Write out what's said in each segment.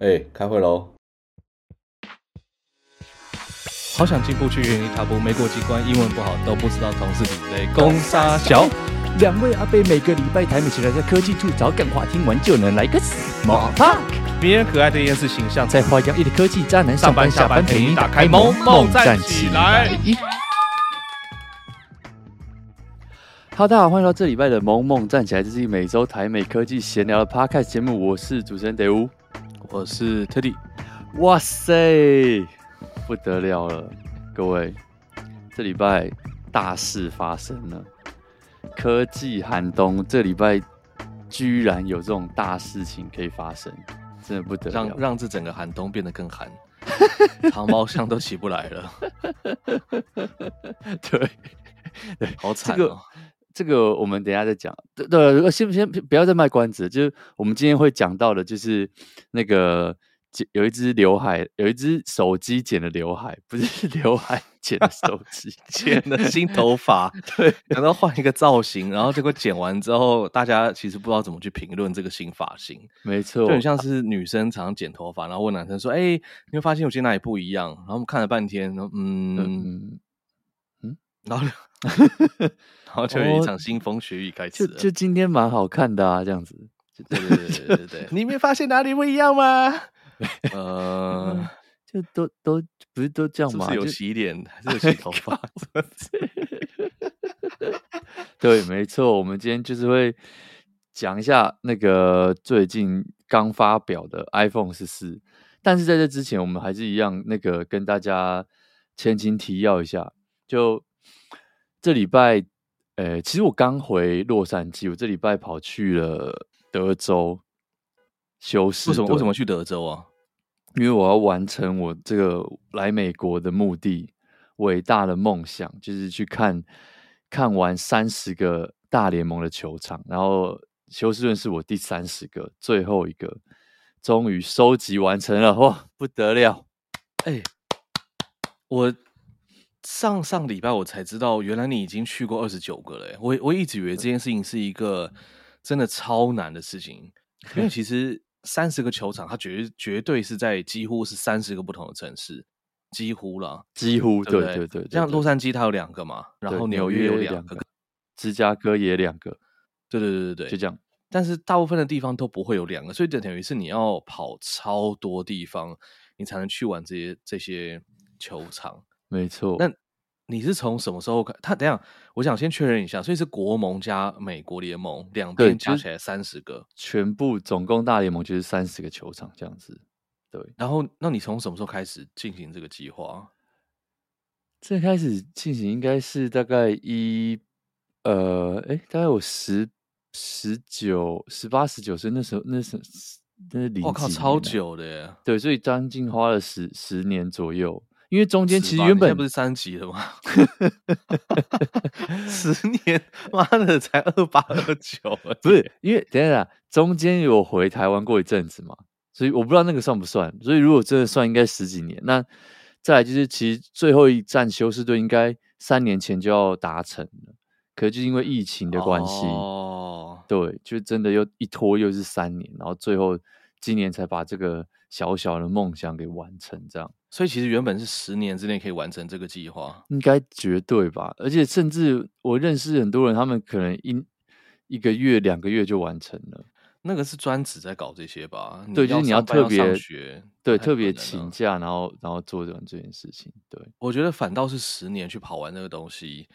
哎、欸，开会喽！好想进步去原地踏步，没过几关，英文不好都不知道同事比雷公杀小。两位阿贝每个礼拜台美起来在科技处找干话，听完就能来个 small talk。迷人可爱的电视形象，在花样一的科技渣男上班下班陪你打开萌萌站起来。哈喽，大家好，欢迎到这礼拜的萌萌站起来，这是每周台美科技闲聊的 podcast 节目，我是主持人德乌。我是特地，哇塞，不得了了，各位，这礼拜大事发生了，科技寒冬，这礼拜居然有这种大事情可以发生，真的不得了，让让这整个寒冬变得更寒，长毛象都起不来了，对对，好惨哦。这个这个我们等一下再讲。对对，先先不要再卖关子，就是我们今天会讲到的，就是那个剪有一只刘海，有一只手机剪的刘海，不是 刘海剪的手机，剪的新头发。对，然后换一个造型，然后结果剪完之后，大家其实不知道怎么去评论这个新发型。没错，就很像是女生常常剪头发，然后问男生说：“哎，你会发现我今天哪里不一样？”然后我们看了半天，然后嗯嗯嗯，然后。然后就有一场腥风血雨开始了。就就今天蛮好看的啊，这样子。对对对对对对，你没发现哪里不一样吗？呃，就都都不是都这样吗？是，是有洗脸还是有洗头发？对，没错。我们今天就是会讲一下那个最近刚发表的 iPhone 十四。但是在这之前，我们还是一样那个跟大家前情提要一下，就。这礼拜，呃，其实我刚回洛杉矶，我这礼拜跑去了德州休斯顿。为什么？为什么去德州啊？因为我要完成我这个来美国的目的，伟大的梦想就是去看看完三十个大联盟的球场，然后休斯顿是我第三十个，最后一个，终于收集完成了，哇，不得了！哎，我。上上礼拜我才知道，原来你已经去过二十九个了。我我一直以为这件事情是一个真的超难的事情，因为其实 三十个球场，它绝绝对是在几乎是三十个不同的城市，几乎了，几乎对对？对对对，对。像洛杉矶它有两个嘛，然后纽约有两个，芝加哥也两个，对对对对对，就这样。但是大部分的地方都不会有两个，所以就等于是你要跑超多地方，你才能去玩这些这些球场。没错，那你是从什么时候开？他等下，我想先确认一下，所以是国盟加美国联盟两边加起来三十个，全部总共大联盟就是三十个球场这样子。对，然后那你从什么时候开始进行这个计划？最开始进行应该是大概一呃，哎，大概有十十九、十八、十九岁那时候，那时候那是零我靠，超久的耶！对，所以将近花了十十年左右。因为中间其实原本不是三级的吗？十年，妈的才二八二九，不是？因为等一下，中间有回台湾过一阵子嘛，所以我不知道那个算不算。所以如果真的算，应该十几年。那再来就是，其实最后一站休斯顿应该三年前就要达成了，可是就因为疫情的关系，哦，对，就真的又一拖又是三年，然后最后今年才把这个小小的梦想给完成，这样。所以其实原本是十年之内可以完成这个计划，应该绝对吧？而且甚至我认识很多人，他们可能一一个月、两个月就完成了。那个是专职在搞这些吧？对，就是你要特别学，对，特别请假，然后然后做完这件事情。对，我觉得反倒是十年去跑完那个东西，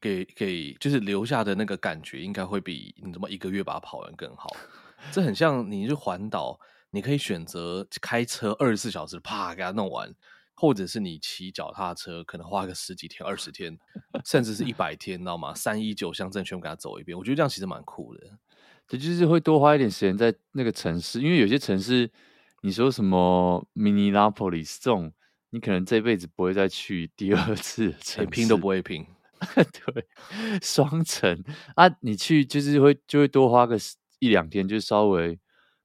给给就是留下的那个感觉，应该会比你怎么一个月把它跑完更好。这很像你去环岛。你可以选择开车二十四小时，啪给它弄完，或者是你骑脚踏车，可能花个十几天、二十天，甚至是一百天，你知道吗？三一九乡镇全部给它走一遍，我觉得这样其实蛮酷的。这就是会多花一点时间在那个城市，因为有些城市，你说什么 Minneapolis 这种，你可能这辈子不会再去第二次，连拼都不会拼。对，双城啊，你去就是会就会多花个一两天，就稍微。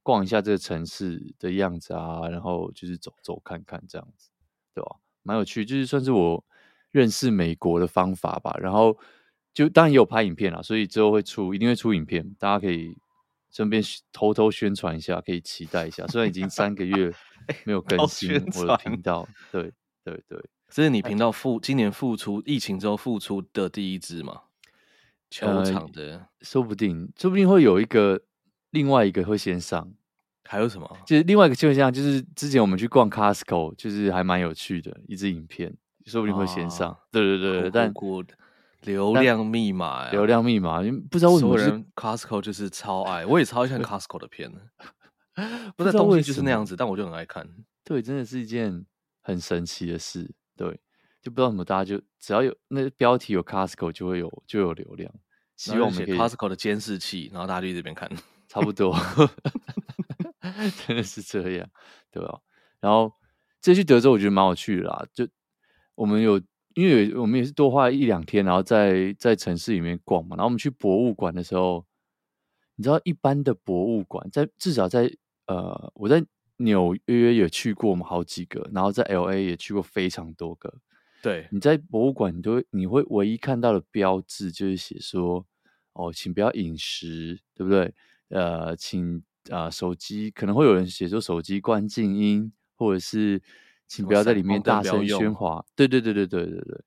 逛一下这个城市的样子啊，然后就是走走看看这样子，对吧？蛮有趣，就是算是我认识美国的方法吧。然后就当然也有拍影片啦，所以之后会出，一定会出影片，大家可以顺便偷偷宣传一下，可以期待一下。虽然已经三个月 没有更新我的频道，对对对，这是你频道复今年复出疫情之后复出的第一支吗？球场的、呃，说不定，说不定会有一个另外一个会先上。还有什么？就是另外一个现象，就是之前我们去逛 Costco，就是还蛮有趣的一支影片，说不定会先上。啊、对对对，但流量密码呀，流量密码，因为不知道为什么人 Costco 就是超爱，我也超爱看 Costco 的片 不知道东西就是那样子，但我就很爱看。对，真的是一件很神奇的事。对，就不知道怎么大家就只要有那标题有 Costco 就会有就有流量。希望我们 Costco 的监视器，然后大家就一直这边看，差不多。真的是这样，对吧？然后这去德州，我觉得蛮有趣的啦。就我们有，因为我们也是多花一两天，然后在在城市里面逛嘛。然后我们去博物馆的时候，你知道，一般的博物馆在至少在呃，我在纽约也去过嘛，好几个，然后在 LA 也去过非常多个。对，你在博物馆，你都会你会唯一看到的标志就是写说：“哦，请不要饮食，对不对？”呃，请。啊、呃，手机可能会有人写说手机关静音，或者是请不要在里面大声喧哗。对对对对对对对，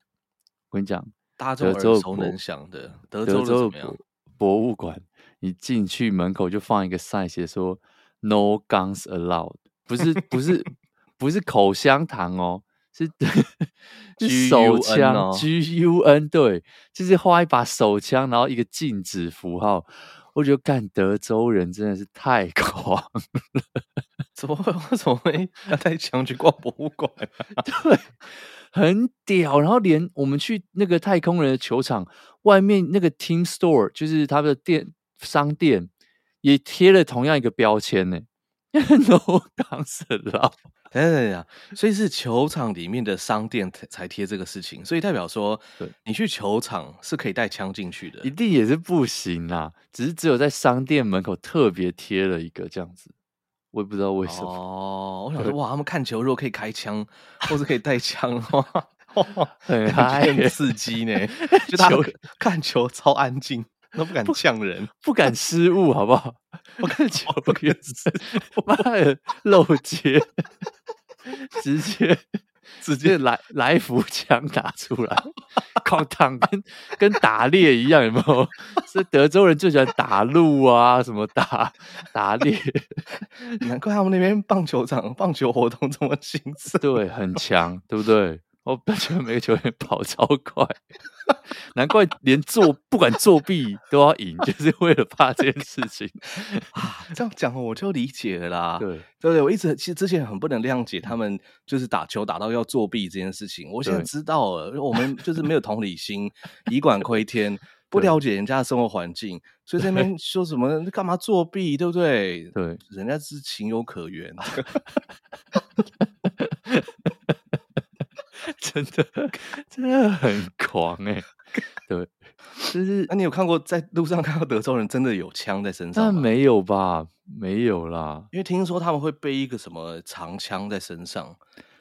我跟你讲，大家都耳熟能详的德州的博博物馆，你进去门口就放一个 sign，写说 “No guns allowed”，不是不是不是口香糖哦，是 是手枪 G U N，对，就是画一把手枪，然后一个禁止符号。我觉得干德州人真的是太狂了，怎么会？为什么会要 带枪去逛博物馆？对，很屌。然后连我们去那个太空人的球场外面那个 Team Store，就是他们的店商店，也贴了同样一个标签呢。No guns allowed。等等等等，所以是球场里面的商店才贴这个事情，所以代表说，对你去球场是可以带枪进去的，一定也是不行啦。只是只有在商店门口特别贴了一个这样子，我也不知道为什么。哦，我想说，哇，他们看球如果可以开枪，或是可以带枪的话，很嗨，很刺激呢。就他看球超安静。都不敢呛人，不敢失误，好不好？我看球不可以失误，妈的漏接，直接 直接来来福枪打出来，哐当跟跟打猎一样，有没有？所以德州人最喜欢打鹿啊，什么打打猎，难怪他们那边棒球场棒球活动这么兴盛，对，很强，对不对？我感觉每个球员跑超快，难怪连作不管作弊都要赢，就是为了怕这件事情 啊。这样讲我就理解了啦。对，对对，我一直其实之前很不能谅解他们，就是打球打到要作弊这件事情。我现在知道了，我们就是没有同理心，以管窥天，不了解人家的生活环境，所以这边说什么干嘛作弊，对不对？对，人家是情有可原。真的，真的很狂哎、欸！对，就是那、啊、你有看过在路上看到德州人真的有枪在身上吗？但没有吧，没有啦。因为听说他们会背一个什么长枪在身上，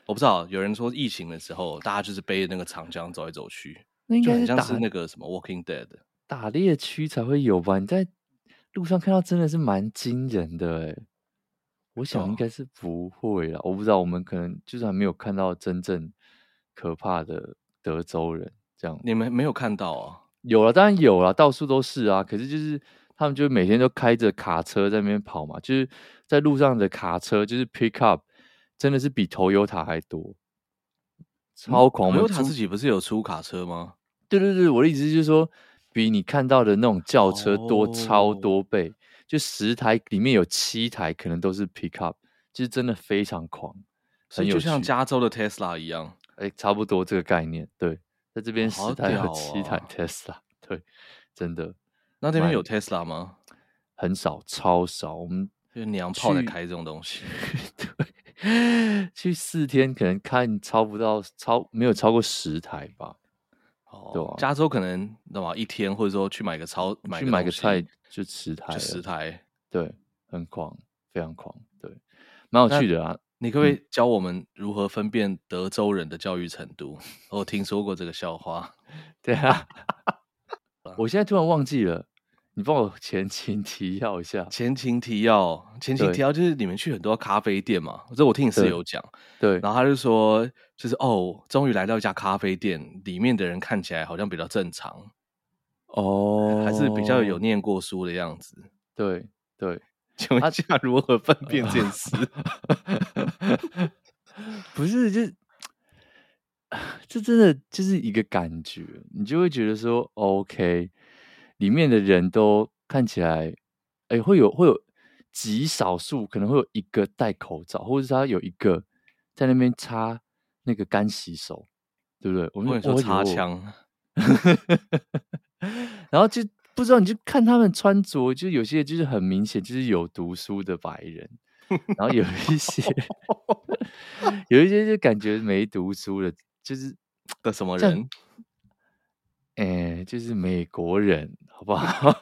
我不知道。有人说疫情的时候，大家就是背着那个长枪走来走去，那应该很像是那个什么 Walking Dead 打猎区才会有吧？你在路上看到真的是蛮惊人的哎、欸。我想应该是不会啦，哦、我不知道。我们可能就是还没有看到真正。可怕的德州人，这样你们没有看到啊？有了，当然有了，到处都是啊。可是就是他们就每天都开着卡车在那边跑嘛，就是在路上的卡车就是 pick up，真的是比 Toyota 还多，超狂。Toyota 自己不是有出卡车吗？对对对，我的意思就是说，比你看到的那种轿车多超多倍，哦、就十台里面有七台可能都是 pick up，就是真的非常狂，很有就像加州的 Tesla 一样。哎，差不多这个概念，对，在这边十台和七台 Tesla，对，真的。那这边有 Tesla 吗？很少，超少。我们就娘炮在开这种东西，对，去四天可能看超不到，超没有超过十台吧。哦，对啊，加州可能那么一天，或者说去买个超，去买个菜就十台，就十台，对，很狂，非常狂，对，蛮有趣的啊。你可不可以教我们如何分辨德州人的教育程度？我听说过这个笑话。对啊，我现在突然忘记了，你帮我前情提要一下。前情提要，前情提要就是你们去很多咖啡店嘛，这我听你室友讲。对，然后他就说，就是哦，终于来到一家咖啡店，里面的人看起来好像比较正常，哦，还是比较有念过书的样子。对对，请问一下如何分辨这件事？啊、不是，就这真的就是一个感觉，你就会觉得说，OK。里面的人都看起来，哎、欸，会有会有极少数可能会有一个戴口罩，或者是他有一个在那边擦那个干洗手，对不对？我们说擦枪，然后就不知道你就看他们穿着，就有些就是很明显就是有读书的白人，然后有 一些有一些就感觉没读书的，就是的什么人？哎、欸，就是美国人。好不好？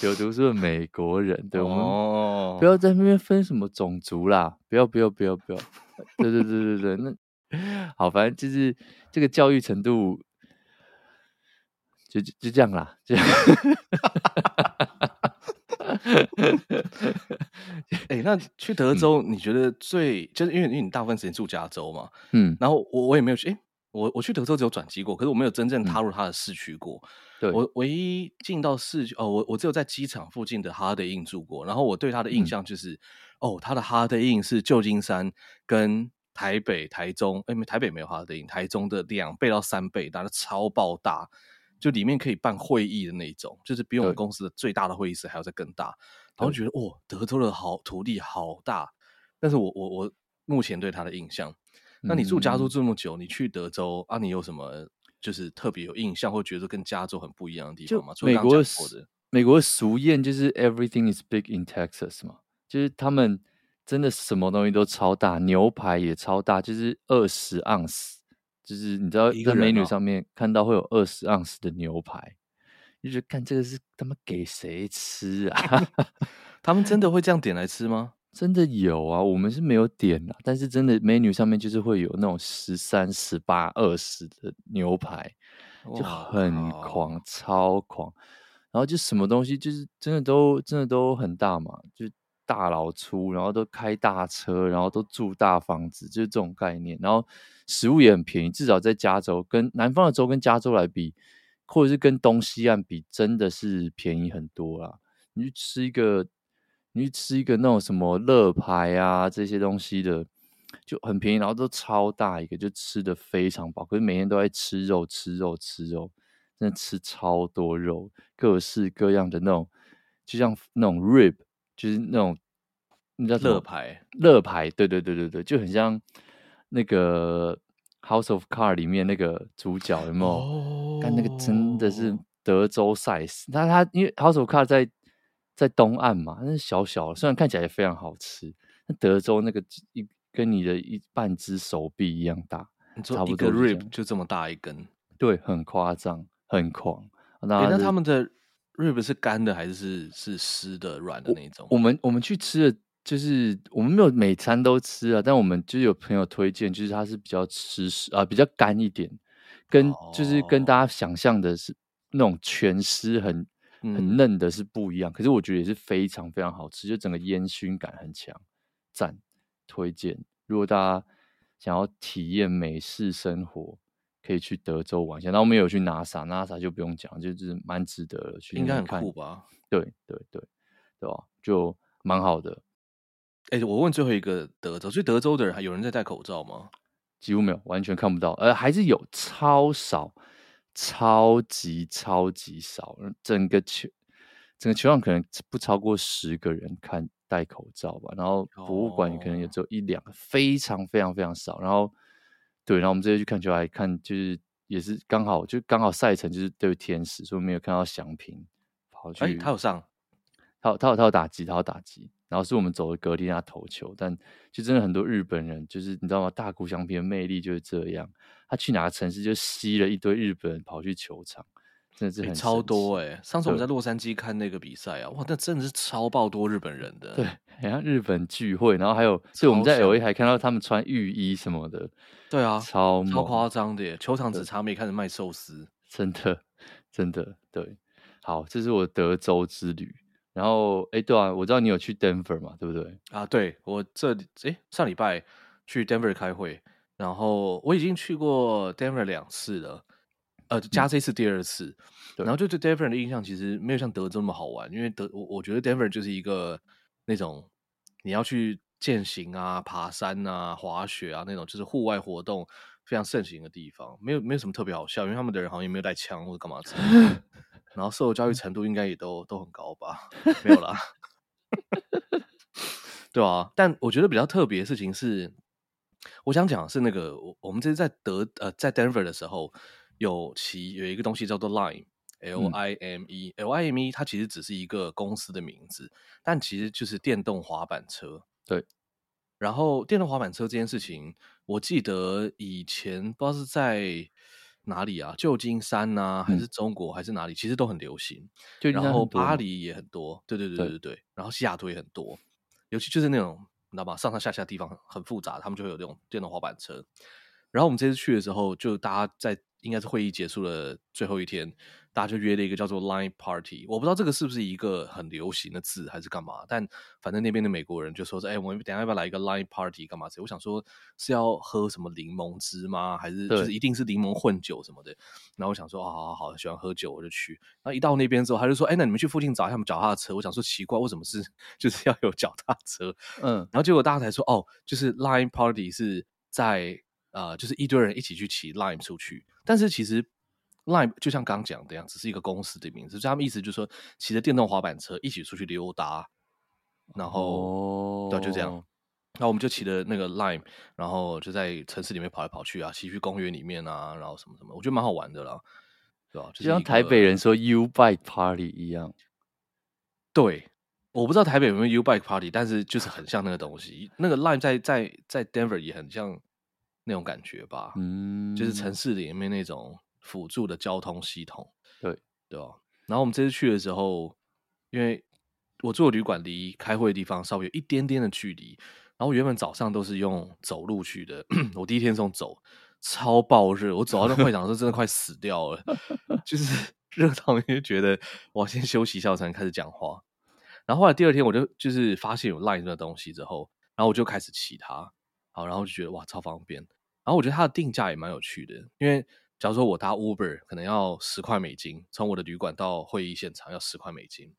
有读书的美国人，对，我们不要在那边分什么种族啦，不要不要不要不要，对对对对对，那 好，反正就是这个教育程度，就就就这样啦，这样。哎、欸，那去德州，你觉得最、嗯、就是因为因为你大部分时间住加州嘛，嗯，然后我我也没有去。欸我我去德州只有转机过，可是我没有真正踏入它的市区过。嗯、对，我唯一进到市区哦，我我只有在机场附近的 Holiday Inn 住过。然后我对它的印象就是，嗯、哦，它的 Holiday Inn 是旧金山跟台北、台中，哎，台北没有 Holiday Inn，台中的两倍到三倍，大的超爆大，就里面可以办会议的那一种，就是比我们公司的最大的会议室还要再更大。然后觉得，哦，德州的好土地好大，但是我我我目前对它的印象。那你住加州这么久，嗯、你去德州啊？你有什么就是特别有印象，或觉得跟加州很不一样的地方吗？美国的美国的俗谚就是 “Everything is big in Texas” 嘛，就是他们真的什么东西都超大，牛排也超大，就是二十盎司，就是你知道在美女上面看到会有二十盎司的牛排，你就觉得看这个是他妈给谁吃啊？他们真的会这样点来吃吗？真的有啊，我们是没有点啊，但是真的 menu 上面就是会有那种十三、十八、二十的牛排，就很狂，超狂。然后就什么东西就是真的都真的都很大嘛，就大老粗，然后都开大车，然后都住大房子，就是这种概念。然后食物也很便宜，至少在加州跟南方的州跟加州来比，或者是跟东西岸比，真的是便宜很多啦。你去吃一个。你去吃一个那种什么乐牌啊这些东西的，就很便宜，然后都超大一个，就吃得非常饱。可是每天都在吃肉，吃肉，吃肉，真的吃超多肉，各式各样的那种，就像那种 rib，就是那种那叫乐牌，乐牌，对对对对对，就很像那个 House of Cards 里面那个主角有没有？哦，但那个真的是德州 size，那它因为 House of Cards 在。在东岸嘛，那是小小，虽然看起来也非常好吃。那德州那个一跟你的一半只手臂一样大，差不多 rib 就这么大一根，对，很夸张，很狂。那、欸、那他们的 rib 是干的还是是湿的、软的那种？我们我们去吃的，就是我们没有每餐都吃啊，但我们就有朋友推荐，就是它是比较湿湿啊，比较干一点，跟、哦、就是跟大家想象的是那种全湿很。很嫩的是不一样，嗯、可是我觉得也是非常非常好吃，就整个烟熏感很强，赞，推荐。如果大家想要体验美式生活，可以去德州玩一下。那我们有去 NASA，NASA 就不用讲，就是蛮值得的，去。应该很酷吧？对对对，对吧？就蛮好的。哎、欸，我问最后一个德州，所以德州的人还有人在戴口罩吗？几乎没有，完全看不到，呃，还是有，超少。超级超级少，整个球整个球场可能不超过十个人看戴口罩吧，然后博物馆可能也只有一两个，非常非常非常少。然后对，然后我们这次去看球还看，就是也是刚好就刚好赛程就是对天使，所以没有看到祥平跑去。哎，他有上，他有他有他有打击，他有打击。然后是我们走的格林他投球，但就真的很多日本人，就是你知道吗？大谷翔平的魅力就是这样，他去哪个城市就吸了一堆日本人跑去球场，真的是很、欸、超多哎、欸！上次我们在洛杉矶看那个比赛啊，哇，那真的是超爆多日本人的。对，好像日本聚会，然后还有，所以我们在 LA 还看到他们穿浴衣什么的。对啊，超超夸张的耶！球场只差没开始卖寿司，真的真的对。好，这是我德州之旅。然后，哎，对啊，我知道你有去 Denver 嘛，对不对？啊，对，我这哎上礼拜去 Denver 开会，然后我已经去过 Denver 两次了，呃，加这次第二次。嗯、然后就对 Denver 的印象其实没有像德州那么好玩，因为德我我觉得 Denver 就是一个那种你要去健行啊、爬山啊、滑雪啊那种，就是户外活动非常盛行的地方，没有没有什么特别好笑，因为他们的人好像也没有带枪或者干嘛之类的。然后受教育程度应该也都都很高吧？没有啦，对啊。但我觉得比较特别的事情是，我想讲的是那个我我们这次在德呃在 Denver 的时候，有其有一个东西叫做 Lime，L I M E、嗯、L I M E，它其实只是一个公司的名字，但其实就是电动滑板车。对。然后电动滑板车这件事情，我记得以前不知道是在。哪里啊？旧金山呐、啊，还是中国，还是哪里？嗯、其实都很流行。然后巴黎也很多，对对对对对对。然后西雅图也很多，尤其就是那种你知道吗？上上下下地方很复杂，他们就会有这种电动滑板车。然后我们这次去的时候，就大家在。应该是会议结束的最后一天，大家就约了一个叫做 Line Party。我不知道这个是不是一个很流行的字还是干嘛，但反正那边的美国人就说：“哎、欸，我们等一下要不要来一个 Line Party 干嘛？”我想说是要喝什么柠檬汁吗？还是就是一定是柠檬混酒什么的？然后我想说：“哦好好好，喜欢喝酒我就去。”然后一到那边之后，他就说：“哎、欸，那你们去附近找一下我们脚踏车。”我想说奇怪，为什么是就是要有脚踏车？嗯，然后结果大家才说：“哦，就是 Line Party 是在呃，就是一堆人一起去骑 Lime 出去。”但是其实，Lime 就像刚刚讲的样，只是一个公司的名字。就他们意思就是说，骑着电动滑板车一起出去溜达，然后、oh. 对，就这样。然后我们就骑着那个 Lime，然后就在城市里面跑来跑去啊，骑去公园里面啊，然后什么什么，我觉得蛮好玩的啦，对吧？就，就像台北人说 U Bike Party 一样。对，我不知道台北有没有 U Bike Party，但是就是很像那个东西。那个 Lime 在在在 Denver 也很像。那种感觉吧，嗯，就是城市里面那种辅助的交通系统，对对吧？然后我们这次去的时候，因为我住的旅馆离开会的地方稍微有一点点的距离，然后原本早上都是用走路去的，我第一天从走，超爆热，我走到那会场的时候真的快死掉了，就是 热到你就觉得我要先休息一下才能开始讲话。然后后来第二天我就就是发现有 Line 这个东西之后，然后我就开始骑它。好，然后就觉得哇，超方便。然后我觉得它的定价也蛮有趣的，因为假如说我搭 Uber 可能要十块美金，从我的旅馆到会议现场要十块美金，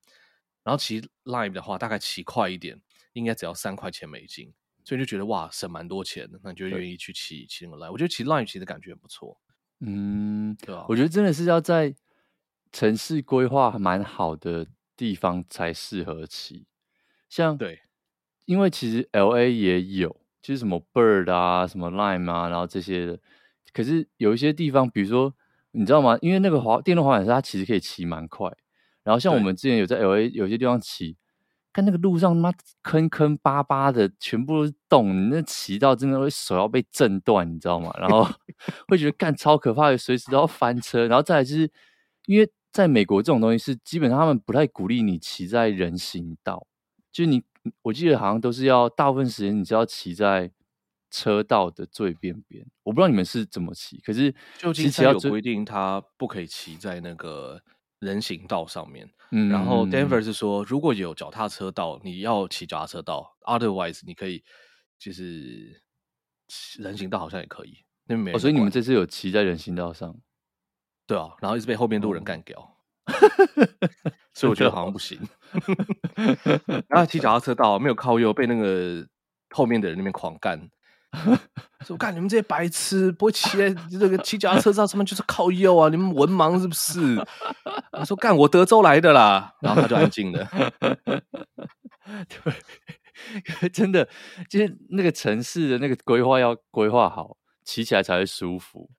然后骑 Lime 的话大概骑快一点，应该只要三块钱美金，所以就觉得哇，省蛮多钱的，那你就愿意去骑骑那个 Lime。我觉得骑 Lime 其实感觉很不错，嗯，对啊？我觉得真的是要在城市规划蛮好的地方才适合骑，像对，因为其实 LA 也有。就是什么 Bird 啊，什么 Lime 啊，然后这些的。可是有一些地方，比如说，你知道吗？因为那个滑电动滑板车，它其实可以骑蛮快。然后像我们之前有在 LA 有些地方骑，看那个路上他妈坑坑巴巴的，全部都是洞，你那骑到真的会手要被震断，你知道吗？然后 会觉得干超可怕的，随时都要翻车。然后再来就是，因为在美国这种东西是基本上他们不太鼓励你骑在人行道，就是你。我记得好像都是要大部分时间你是要骑在车道的最边边，我不知道你们是怎么骑，可是旧金山有规定，它不可以骑在那个人行道上面。嗯，然后 Denver 是说，如果有脚踏车道，你要骑脚踏车道，otherwise 你可以就是人行道好像也可以。那边没有，所以你们这次有骑在人行道上？对啊，然后一直被后面路人干掉。所以我觉得好像不行。然后骑脚踏车道没有靠右，被那个后面的人那边狂干。说干你们这些白痴，不会骑在这个骑脚踏车道上面就是靠右啊？你们文盲是不是？我说干我德州来的啦，然后他就安静了。对，真的就是那个城市的那个规划要规划好，骑起来才会舒服。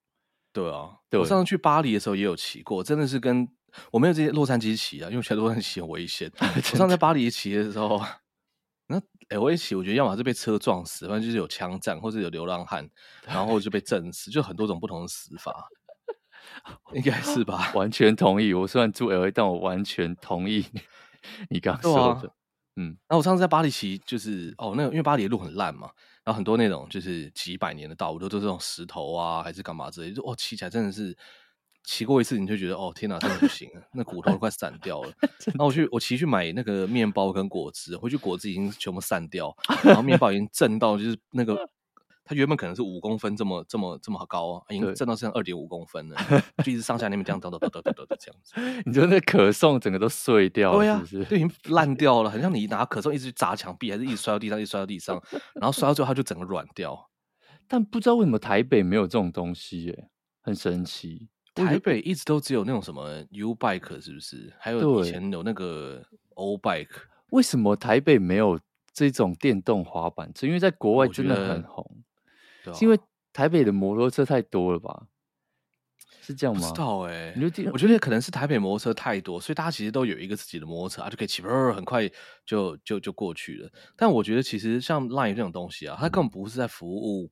对啊，对我上次去巴黎的时候也有骑过，真的是跟。我没有这些洛杉矶骑啊，因为全洛杉矶骑很危险。我上次在巴黎骑的时候，那 LA 骑，我觉得要么是被车撞死，反正就是有枪战，或者有流浪汉，然后就被震死，就很多种不同的死法，应该是吧？完全同意。我虽然住 LA，但我完全同意你刚刚说的。啊、嗯，然后我上次在巴黎骑，就是哦，那个因为巴黎的路很烂嘛，然后很多那种就是几百年的道路都都是这种石头啊，还是干嘛之类的，就哦骑起来真的是。骑过一次，你就觉得哦天哪，真的不行了，那骨头都快散掉了。然后我去我骑去买那个面包跟果汁，回去果汁已经全部散掉，然后面包已经震到就是那个。它原本可能是五公分这么这么这么高啊，已经震到像二点五公分了，就一直上下那边这样抖抖抖抖抖抖的这样子。你觉得那可颂整个都碎掉了，是不是？对啊，就已经烂掉了，很像你拿可颂一直去砸墙壁，还是一直摔到地上，一直摔到地上，然后摔到最后它就整个软掉。但不知道为什么台北没有这种东西耶，很神奇。台北一直都只有那种什么 U bike 是不是？还有以前有那个 O bike，为什么台北没有这种电动滑板车？因为在国外真的很红。啊、是因为台北的摩托车太多了吧？是这样吗？不知道哎、欸，我觉得可能是台北摩托车太多，所以大家其实都有一个自己的摩托车啊，就可以骑，很快就就就过去了。但我觉得其实像 Line 这种东西啊，它根本不是在服务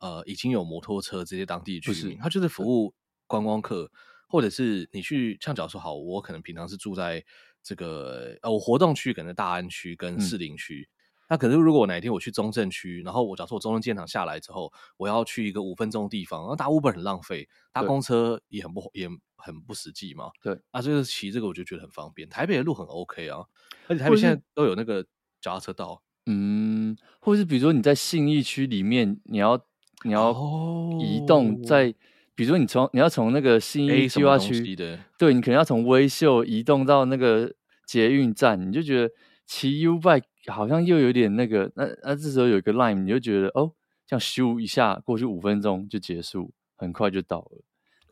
呃已经有摩托车这些当地居民，它就是服务观光客，或者是你去像假如说好，我可能平常是住在这个呃我活动区，可能大安区跟士林区。嗯那可是，如果我哪一天我去中正区，然后我假设我中正机场下来之后，我要去一个五分钟的地方，那搭 Uber 很浪费，搭公车也很不也很不实际嘛。对，啊，就是骑这个我就觉得很方便。台北的路很 OK 啊，而且台北现在都有那个脚踏车道。嗯，或者是比如说你在信义区里面，你要你要移动在，在、哦、比如说你从你要从那个新义计划区，对，你可能要从威秀移动到那个捷运站，你就觉得骑 U bike。好像又有点那个，那那这时候有一个 line，你就觉得哦，这样咻一下过去五分钟就结束，很快就到了。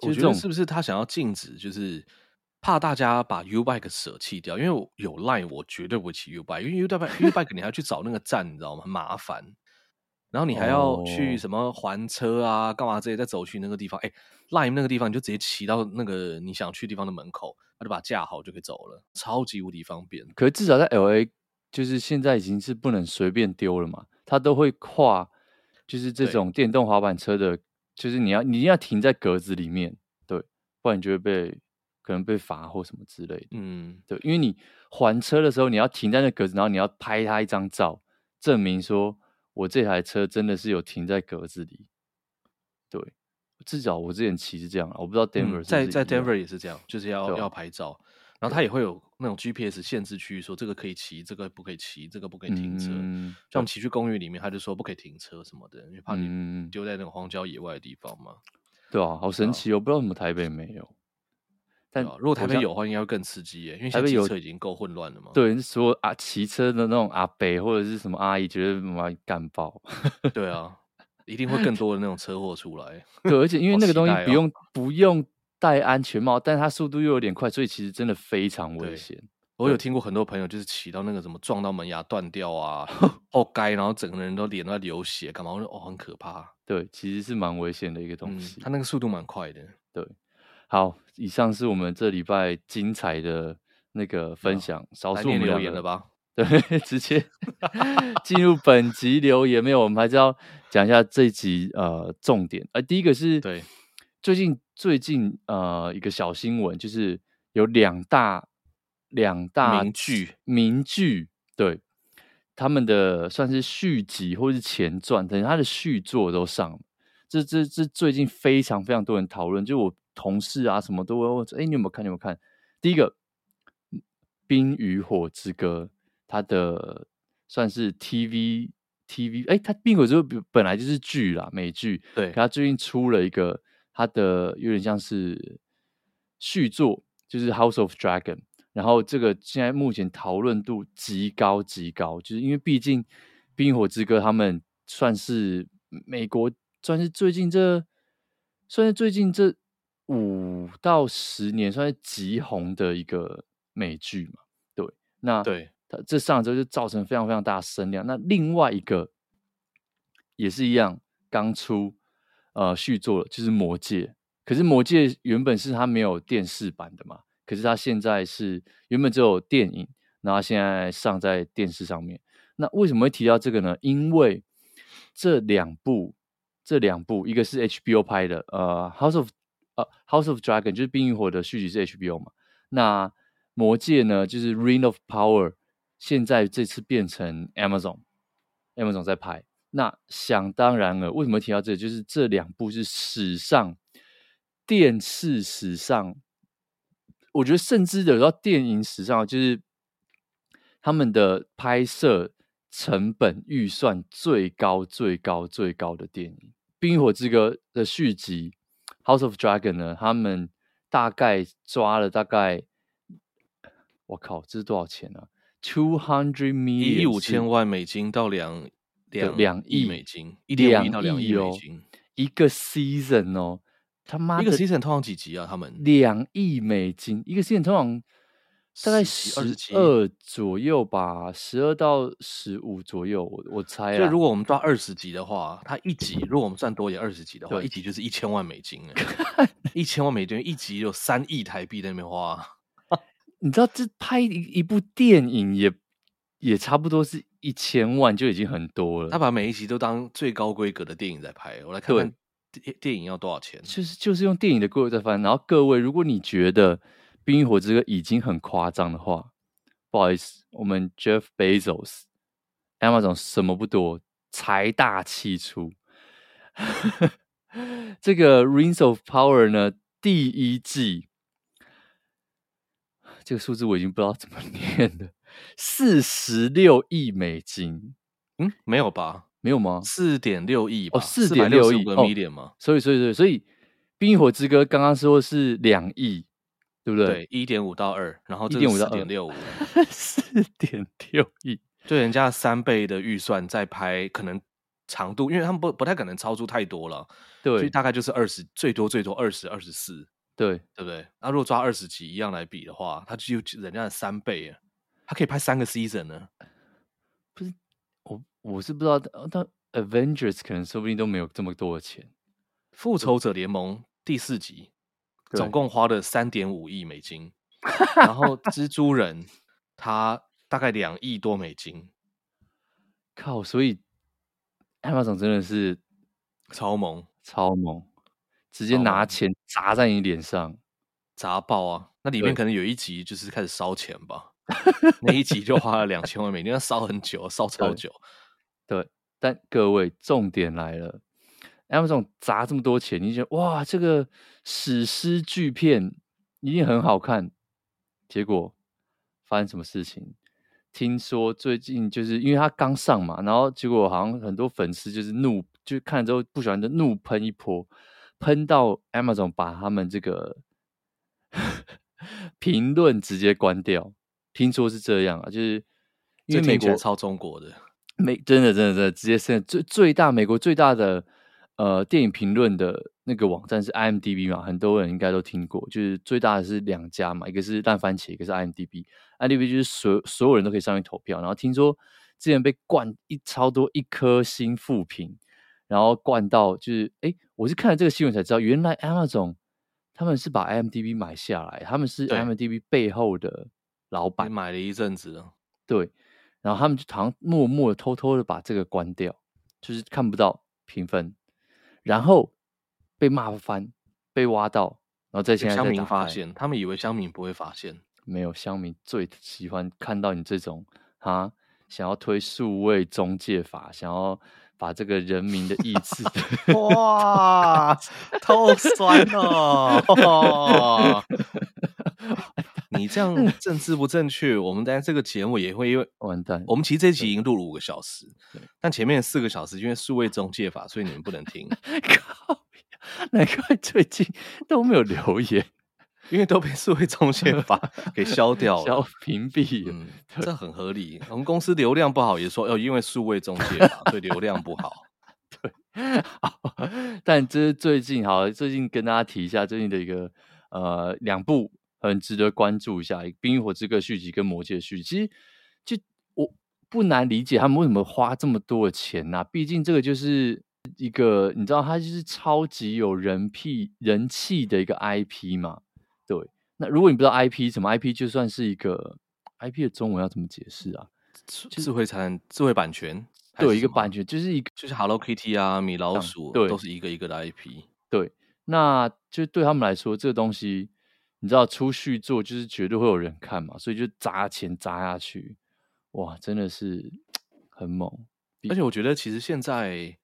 我觉得是不是他想要禁止，就是怕大家把 U bike 舍弃掉？因为有 line，我绝对不会骑 U bike，因为 U bike U bike 你还要去找那个站，你知道吗？很麻烦。然后你还要去什么还车啊，干嘛这些？再走去那个地方，哎，Lime 那个地方你就直接骑到那个你想去的地方的门口，他就把它架好就可以走了，超级无敌方便。可是至少在 LA。就是现在已经是不能随便丢了嘛，它都会跨，就是这种电动滑板车的，就是你要你一定要停在格子里面，对，不然你就会被可能被罚或什么之类的，嗯，对，因为你还车的时候你要停在那格子，然后你要拍他一张照，证明说我这台车真的是有停在格子里，对，至少我之前骑是这样，我不知道 Denver 在在 Denver 也是这样，就是要要拍照。然后它也会有那种 GPS 限制区，说这个可以骑，这个不可以骑，这个不可以停车。嗯、像我们骑去公寓里面，他就说不可以停车什么的，因为怕你丢在那个荒郊野外的地方嘛。对啊，好神奇哦！我不知道为什么台北没有。但如果台北有的话，应该会更刺激耶，因为台北有车已经够混乱了嘛。对，说啊，骑车的那种阿伯或者是什么阿姨，觉得妈干爆。对啊，一定会更多的那种车祸出来。对，而且因为那个东西不用、哦、不用。戴安全帽，但是它速度又有点快，所以其实真的非常危险。我有听过很多朋友就是骑到那个什么撞到门牙断掉啊，哦该然后整个人都脸都在流血，干嘛？我说哦，很可怕。对，其实是蛮危险的一个东西。它、嗯、那个速度蛮快的。对，好，以上是我们这礼拜精彩的那个分享，少数留言了吧？对，直接 进入本集留言没有？我们还是要讲一下这一集呃重点。呃，第一个是对最近。最近呃，一个小新闻就是有两大两大名剧名剧，对他们的算是续集或是前传，等于他的续作都上了。这这这最近非常非常多人讨论，就我同事啊什么都会问，哎，你有没有看？你有没有看？第一个《冰与火之歌》，它的算是 TV TV，哎，它《冰火之歌》本来就是剧啦，美剧，对，可它最近出了一个。它的有点像是续作，就是 House of Dragon，然后这个现在目前讨论度极高极高，就是因为毕竟《冰与火之歌》他们算是美国算是最近这算是最近这五到十年算是极红的一个美剧嘛，对，那对它这上周就造成非常非常大的声量。那另外一个也是一样，刚出。呃，续作了就是《魔戒》，可是《魔戒》原本是它没有电视版的嘛，可是它现在是原本只有电影，然后现在上在电视上面。那为什么会提到这个呢？因为这两部，这两部，一个是 HBO 拍的，呃，《House of》《House of Dragon》就是《冰与火》的续集是 HBO 嘛，那《魔戒》呢就是《Ring of Power》，现在这次变成 Amazon，Amazon 在拍。那想当然了，为什么提到这个？就是这两部是史上电视史上，我觉得甚至有到电影史上，就是他们的拍摄成本预算最高、最高、最高的电影《冰与火之歌》的续集《House of Dragon》呢，他们大概抓了大概，我靠，这是多少钱呢、啊？Two hundred million，一亿五千万美金到两两两亿美金，一点五亿到两亿美金，一个 season 哦。他妈，一个 season 通常几集啊？他们两亿美金一个 season 通常大概十二左右吧，十二到十五左右，我我猜啊。就如果我们抓二十集的话，它一集如果我们算多一点二十集的话，一集就是一千万美金 一千万美金一集有三亿台币在那边花。你知道这拍一一部电影也也差不多是一千万就已经很多了。他把每一集都当最高规格的电影在拍。我来看看。电电影要多少钱？就是就是用电影的规格在翻。然后各位，如果你觉得《冰与火之歌》已经很夸张的话，不好意思，我们 Jeff Bezos、Amazon 什么不多，财大气粗。这个《Rings of Power》呢，第一季这个数字我已经不知道怎么念了，四十六亿美金。嗯，没有吧？没有吗？四点六亿吧，四点六亿个 million 吗？所以，所以，所以，所以，《冰与火之歌》刚刚说是两亿，对不对？对，一点五到二，然后一点五到四点六五，四点六亿，对，人家三倍的预算在拍，可能长度，因为他们不不太可能超出太多了，对，所以大概就是二十，最多最多二十二十四，对，对不对？那如果抓二十集一样来比的话，他就人家的三倍啊，他可以拍三个 season 呢。不是我是不知道，但 Avengers 可能说不定都没有这么多的钱。复仇者联盟第四集总共花了三点五亿美金，然后蜘蛛人他大概两亿多美金。靠！所以 Amazon 真的是超猛，超猛，直接拿钱砸在你脸上，砸爆啊！那里面可能有一集就是开始烧钱吧，那一集就花了两千万美金，要烧很久，烧超久。对，但各位，重点来了，Amazon 砸这么多钱，你觉得哇，这个史诗巨片一定很好看。结果发生什么事情？听说最近就是因为它刚上嘛，然后结果好像很多粉丝就是怒，就看了之后不喜欢的怒喷一波，喷到 Amazon 把他们这个 评论直接关掉。听说是这样啊，就是因为美国超中国的。美真的真的真的直接现在最最大美国最大的呃电影评论的那个网站是 IMDB 嘛，很多人应该都听过，就是最大的是两家嘛，一个是烂番茄，一个是 IMDB。IMDB 就是所所有人都可以上去投票，然后听说之前被灌一超多一颗星负评，然后灌到就是哎，我是看了这个新闻才知道，原来 Amazon 他们是把 IMDB 买下来，他们是 IMDB 背后的老板，买了一阵子了，对。然后他们就好像默默的、偷偷的把这个关掉，就是看不到评分，然后被骂翻，被挖到，然后再现在乡民发现，他们以为乡民不会发现，没有，乡民最喜欢看到你这种啊，想要推数位中介法，想要把这个人民的意志 哇，透酸哦。你这样政治不正确，我们在这个节目也会因为完蛋。我们其实这集已经录了五个小时，但前面四个小时因为数位中介法，所以你们不能听。靠，难怪最近都没有留言，因为都被数位中介法 给消掉了、消屏蔽。嗯，这很合理。我们公司流量不好，也说哦，因为数位中介法，对流量不好。对，好，但这是最近好，最近跟大家提一下最近的一个呃两部。很值得关注一下《冰与火之歌》续集跟《魔戒》续集。其实，就我不难理解他们为什么花这么多的钱呐、啊。毕竟这个就是一个你知道，它就是超级有人气人气的一个 IP 嘛。对，那如果你不知道 IP 什么 IP，就算是一个 IP 的中文要怎么解释啊？智慧财产、智慧版权，对，一个版权就是一个就是 Hello Kitty 啊、米老鼠，对，都是一个一个的 IP。对，那就对他们来说，这个东西。你知道出续作就是绝对会有人看嘛，所以就砸钱砸下去，哇，真的是很猛。而且我觉得其实现在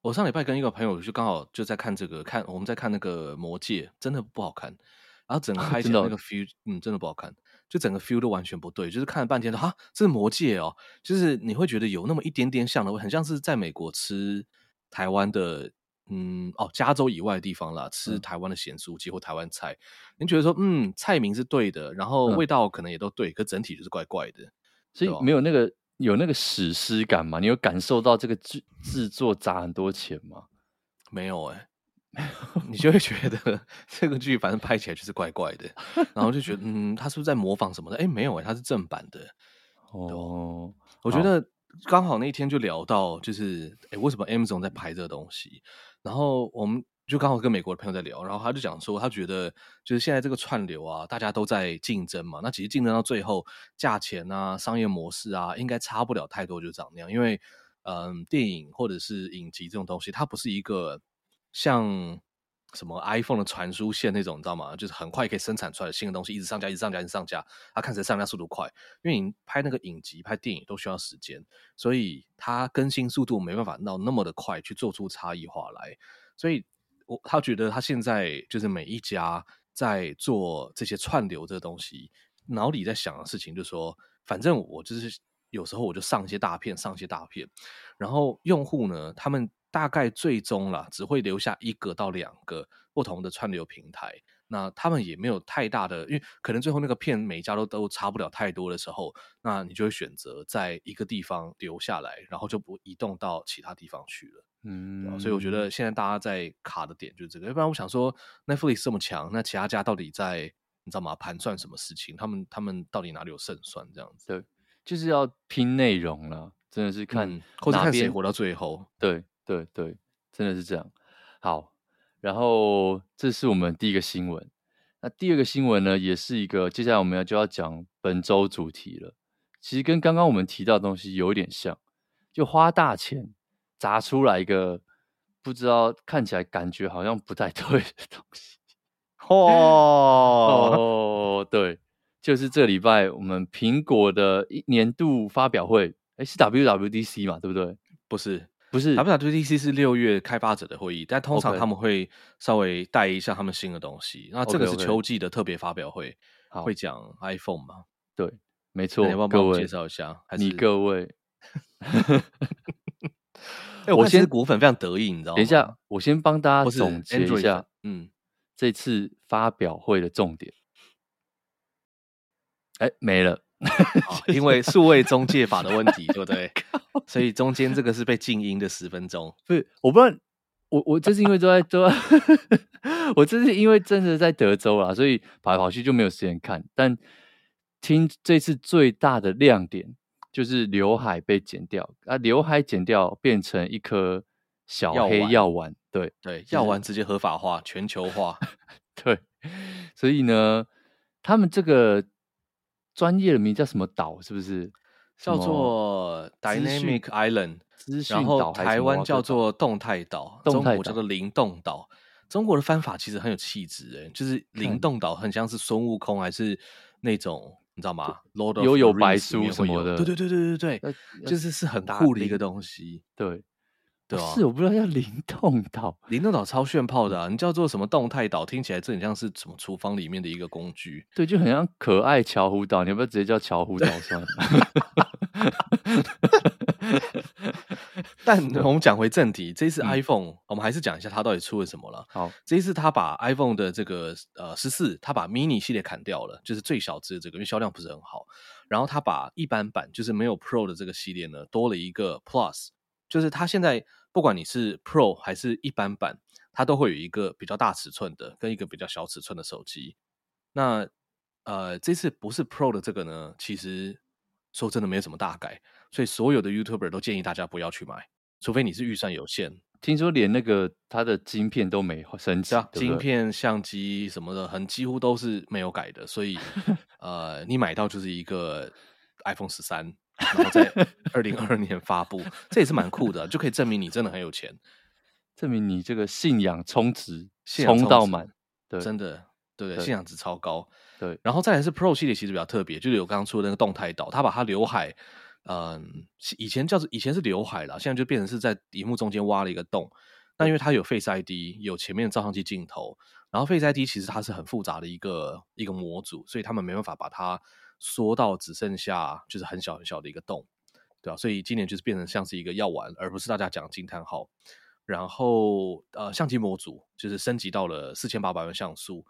我上礼拜跟一个朋友就刚好就在看这个，看我们在看那个《魔戒》，真的不好看。然后整个拍起来那个 feel，嗯，真的不好看，就整个 feel 都完全不对。就是看了半天说，哈，这是《魔戒》哦，就是你会觉得有那么一点点像的，很像是在美国吃台湾的，嗯，哦，加州以外的地方啦，吃台湾的咸酥鸡或台湾菜。你觉得说，嗯，菜名是对的，然后味道可能也都对，可整体就是怪怪的，所以没有那个。有那个史诗感吗？你有感受到这个制制作砸很多钱吗？没有哎、欸，你就会觉得这个剧反正拍起来就是怪怪的，然后就觉得嗯，他是不是在模仿什么的？哎、欸，没有哎、欸，他是正版的。哦，我觉得刚好那一天就聊到，就是哎、欸，为什么 Amazon 在拍这个东西？然后我们。就刚好跟美国的朋友在聊，然后他就讲说，他觉得就是现在这个串流啊，大家都在竞争嘛。那其实竞争到最后，价钱啊、商业模式啊，应该差不了太多，就长那样。因为，嗯，电影或者是影集这种东西，它不是一个像什么 iPhone 的传输线那种，你知道吗？就是很快可以生产出来的新的东西，一直上架，一直上架，一直上架。它看谁上架速度快，因为你拍那个影集、拍电影都需要时间，所以它更新速度没办法到那么的快，去做出差异化来，所以。我他觉得他现在就是每一家在做这些串流这个东西，脑里在想的事情就是说，反正我就是有时候我就上一些大片，上一些大片，然后用户呢，他们大概最终啦只会留下一个到两个不同的串流平台，那他们也没有太大的，因为可能最后那个片每一家都都差不了太多的时候，那你就会选择在一个地方留下来，然后就不移动到其他地方去了。嗯，所以我觉得现在大家在卡的点就是这个，要不然我想说，Netflix 这么强，那其他家到底在你知道吗？盘算什么事情？他们他们到底哪里有胜算？这样子，对，就是要拼内容了，真的是看、嗯、或者看谁活到最后。对对对，真的是这样。好，然后这是我们第一个新闻。那第二个新闻呢，也是一个接下来我们要就要讲本周主题了。其实跟刚刚我们提到的东西有一点像，就花大钱。砸出来一个不知道看起来感觉好像不太 对的东西，哦哦，对，就是这礼拜我们苹果的一年度发表会，哎，是 WWDC 嘛，对不对？不是，不是，WWDC 是六月开发者的会议，但通常他们会稍微带一下他们新的东西。那这个是秋季的特别发表会，会讲 iPhone 嘛？对，没错。你要不要帮我介绍一下？还是你各位。哎，我先果粉非常得意，你知道吗？等一下，我先帮大家总结一下，嗯，这次发表会的重点。哎，没了，因为数位中介法的问题，对不对？所以中间这个是被静音的十分钟。不是，我不知道，我我这是因为都在都在，我这是因为真的在德州啊，所以跑来跑去就没有时间看。但听这次最大的亮点。就是刘海被剪掉啊，刘海剪掉变成一颗小黑药丸，对对，药丸直接合法化、全球化，对。所以呢，他们这个专业的名叫什么岛？是不是叫做 Dynamic Island？然后台湾叫做动态岛，中国叫做灵动岛。中国的翻法其实很有气质，哎，就是灵动岛很像是孙悟空，还是那种。你知道吗？幽游白书什么的，对对对对对对，就是是很酷的一个东西。对，对啊，是我不知道叫灵 动岛，灵动岛超炫炮的啊！你叫做什么动态岛？听起来这很像是什么厨房里面的一个工具。对，就很像可爱巧虎岛。你要不要直接叫巧虎岛算了？但 我们讲回正题，这次 iPhone，、嗯、我们还是讲一下它到底出了什么了。好，这一次它把 iPhone 的这个呃十四，它把 mini 系列砍掉了，就是最小只的这个，因为销量不是很好。然后它把一般版，就是没有 Pro 的这个系列呢，多了一个 Plus，就是它现在不管你是 Pro 还是一般版，它都会有一个比较大尺寸的跟一个比较小尺寸的手机。那呃，这次不是 Pro 的这个呢，其实说真的没有什么大改，所以所有的 YouTuber 都建议大家不要去买。除非你是预算有限，听说连那个它的晶片都没升级，啊，晶片、相机什么的，很几乎都是没有改的，所以 呃，你买到就是一个 iPhone 十三，然后在二零二二年发布，这也是蛮酷的，就可以证明你真的很有钱，证明你这个信仰充值充到满，对，真的对对，信仰值超高，对，然后再来是 Pro 系列，其实比较特别，就是有刚刚说的那个动态岛，它把它刘海。嗯，以前叫做以前是刘海啦，现在就变成是在荧幕中间挖了一个洞。那因为它有 Face ID，有前面的照相机镜头，然后 Face ID 其实它是很复杂的一个一个模组，所以他们没办法把它缩到只剩下就是很小很小的一个洞，对吧、啊？所以今年就是变成像是一个药丸，而不是大家讲惊叹号。然后呃，相机模组就是升级到了四千八百万像素，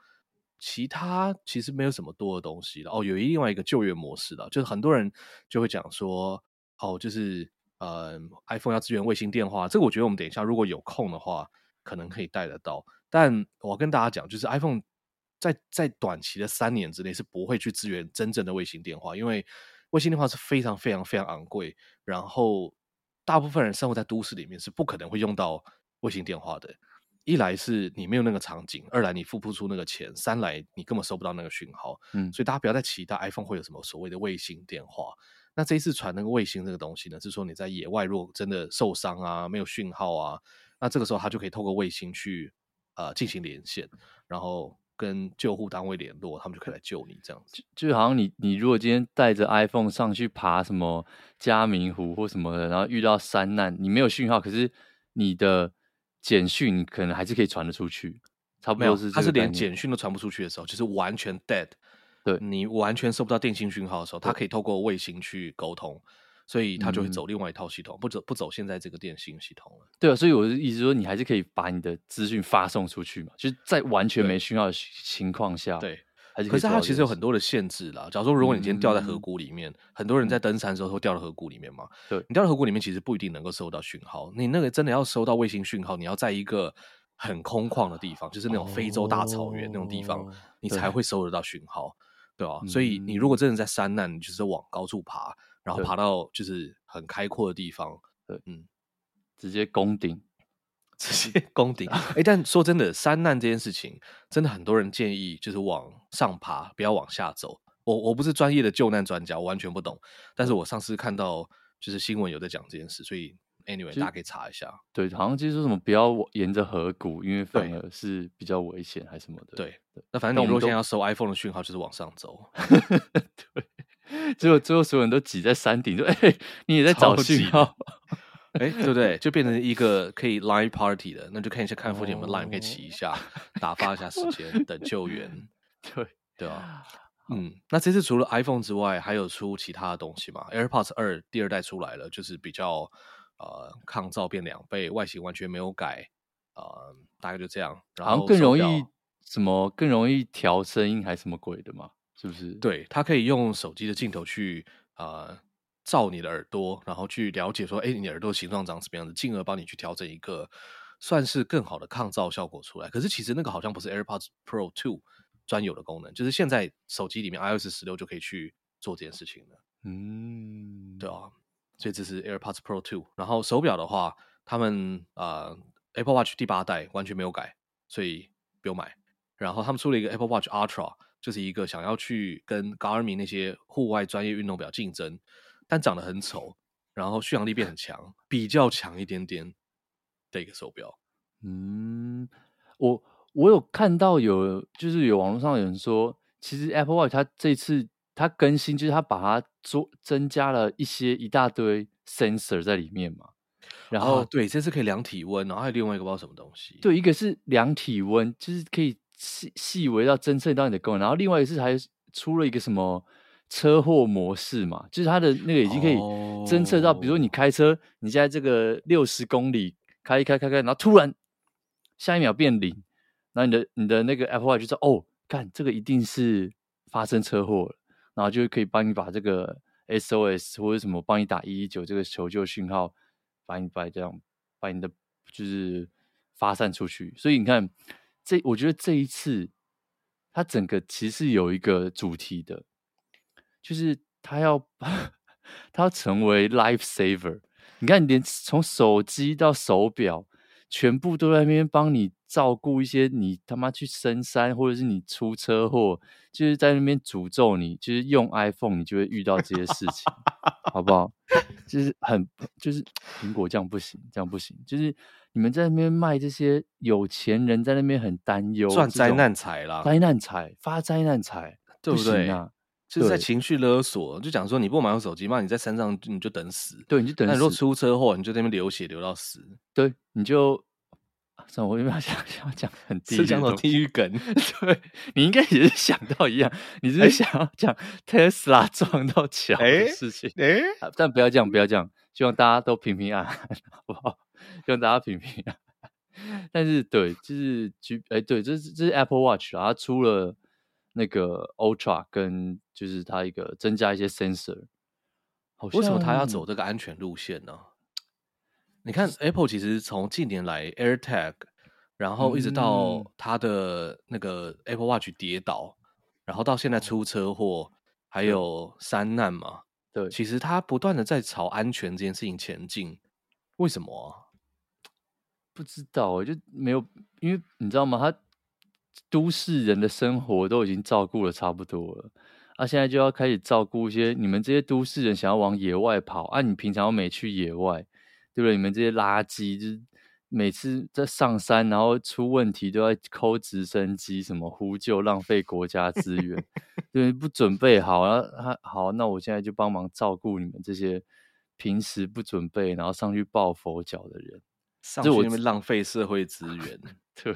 其他其实没有什么多的东西了。哦，有另外一个救援模式了，就是很多人就会讲说，哦，就是。呃，iPhone 要支援卫星电话，这个我觉得我们等一下如果有空的话，可能可以带得到。但我跟大家讲，就是 iPhone 在在短期的三年之内是不会去支援真正的卫星电话，因为卫星电话是非常非常非常昂贵，然后大部分人生活在都市里面是不可能会用到卫星电话的。一来是你没有那个场景，二来你付不出那个钱，三来你根本收不到那个讯号。嗯，所以大家不要再期待 iPhone 会有什么所谓的卫星电话。那这一次传那个卫星这个东西呢，是说你在野外如果真的受伤啊，没有讯号啊，那这个时候它就可以透过卫星去呃进行连线，然后跟救护单位联络，他们就可以来救你这样子。就，就好像你你如果今天带着 iPhone 上去爬什么嘉明湖或什么的，然后遇到山难，你没有讯号，可是你的简讯可能还是可以传得出去。差不多是这个，它是连简讯都传不出去的时候，就是完全 dead。对，你完全收不到电信讯号的时候，他可以透过卫星去沟通，所以它就会走另外一套系统，嗯、不走不走现在这个电信系统了。对啊，所以我的意思说，你还是可以把你的资讯发送出去嘛，就是在完全没讯号的情况下。对，还是可，可是它其实有很多的限制啦。假如说，如果你今天掉在河谷里面，嗯、很多人在登山的时候会掉到河谷里面嘛。对，你掉到河谷里面，其实不一定能够收到讯号。你那个真的要收到卫星讯号，你要在一个很空旷的地方，就是那种非洲大草原那种地方，哦、你才会收得到讯号。对啊，所以你如果真的在山难，你就是往高处爬，然后爬到就是很开阔的地方，对，嗯，直接攻顶，直接攻顶。哎，但说真的，山难这件事情，真的很多人建议就是往上爬，不要往下走。我我不是专业的救难专家，我完全不懂。但是我上次看到就是新闻有在讲这件事，所以。Anyway，大家可以查一下。对，好像就是说什么不要沿着河谷，因为反而是比较危险，还是什么的。对，那反正你如果现在要收 iPhone 的讯号，就是往上走。对，结果最后所有人都挤在山顶，说：“哎、欸，你也在找信号？哎、欸，对不对？” 就变成一个可以 Line Party 的，那就看一下看附近有没有 Line 可以骑一下，打发一下时间，等救援。对，对啊。嗯，那这次除了 iPhone 之外，还有出其他的东西吗？AirPods 二第二代出来了，就是比较。呃，抗噪变两倍，外形完全没有改，呃，大概就这样。然后好像更容易什么，更容易调声音还是什么鬼的嘛？是不是？对，它可以用手机的镜头去呃照你的耳朵，然后去了解说，哎，你耳朵形状长什么样子，进而帮你去调整一个算是更好的抗噪效果出来。可是其实那个好像不是 AirPods Pro 2专有的功能，就是现在手机里面 iOS 十六就可以去做这件事情了。嗯，对啊。所以这是 AirPods Pro 2，然后手表的话，他们呃 Apple Watch 第八代完全没有改，所以不用买。然后他们出了一个 Apple Watch Ultra，就是一个想要去跟 Garmin 那些户外专业运动表竞争，但长得很丑，然后续航力变很强，比较强一点点的一个手表。嗯，我我有看到有就是有网络上有人说，其实 Apple Watch 它这次。它更新就是它把它做增加了一些一大堆 sensor 在里面嘛，然后、哦、对，这次可以量体温，然后还有另外一个不知道什么东西，对，一个是量体温，就是可以细细微到侦测到你的功能，然后另外一个是还出了一个什么车祸模式嘛，就是它的那个已经可以侦测到，哦、比如说你开车，你现在这个六十公里开一开开开，然后突然下一秒变零，然后你的你的那个 Apple Watch 就说哦，看这个一定是发生车祸了。然后就可以帮你把这个 SOS 或者什么帮你打一一九这个求救讯号，把你把这样把你的就是发散出去。所以你看，这我觉得这一次它整个其实有一个主题的，就是它要 它要成为 life saver。你看，连从手机到手表。全部都在那边帮你照顾一些，你他妈去深山，或者是你出车祸，就是在那边诅咒你，就是用 iPhone 你就会遇到这些事情，好不好？就是很就是苹果这样不行，这样不行，就是你们在那边卖这些有钱人在那边很担忧，赚灾难财啦，灾难财发灾难财，对不对啊？就是在情绪勒索，就讲说你不买我手机嘛，你在山上你就等死，对，你就等死。那如果出车祸，你就在那边流血流到死，对，你就。算了，我有没有想想讲很低是讲到地狱梗？对，你应该也是想到一样，你是想要讲特斯拉撞到桥的事情。哎、欸欸，但不要这样，不要这样，希望大家都平平安安，好不好？希望大家平平安安。但是，对，就是哎、欸，对，这是这是 Apple Watch 啊，它出了那个 Ultra，跟就是它一个增加一些 sensor。为什么它要走这个安全路线呢？你看，Apple 其实从近年来 AirTag，然后一直到它的那个 Apple Watch 跌倒，嗯、然后到现在出车祸，还有三难嘛，对，其实它不断的在朝安全这件事情前进。为什么啊？不知道，我就没有，因为你知道吗？他都市人的生活都已经照顾的差不多了，啊，现在就要开始照顾一些你们这些都市人想要往野外跑，啊，你平常又没去野外。对不对？你们这些垃圾，就是每次在上山，然后出问题都要 call 直升机，什么呼救，浪费国家资源，对，不准备好啊！他好，那我现在就帮忙照顾你们这些平时不准备，然后上去抱佛脚的人，上去那边浪费社会资源。对，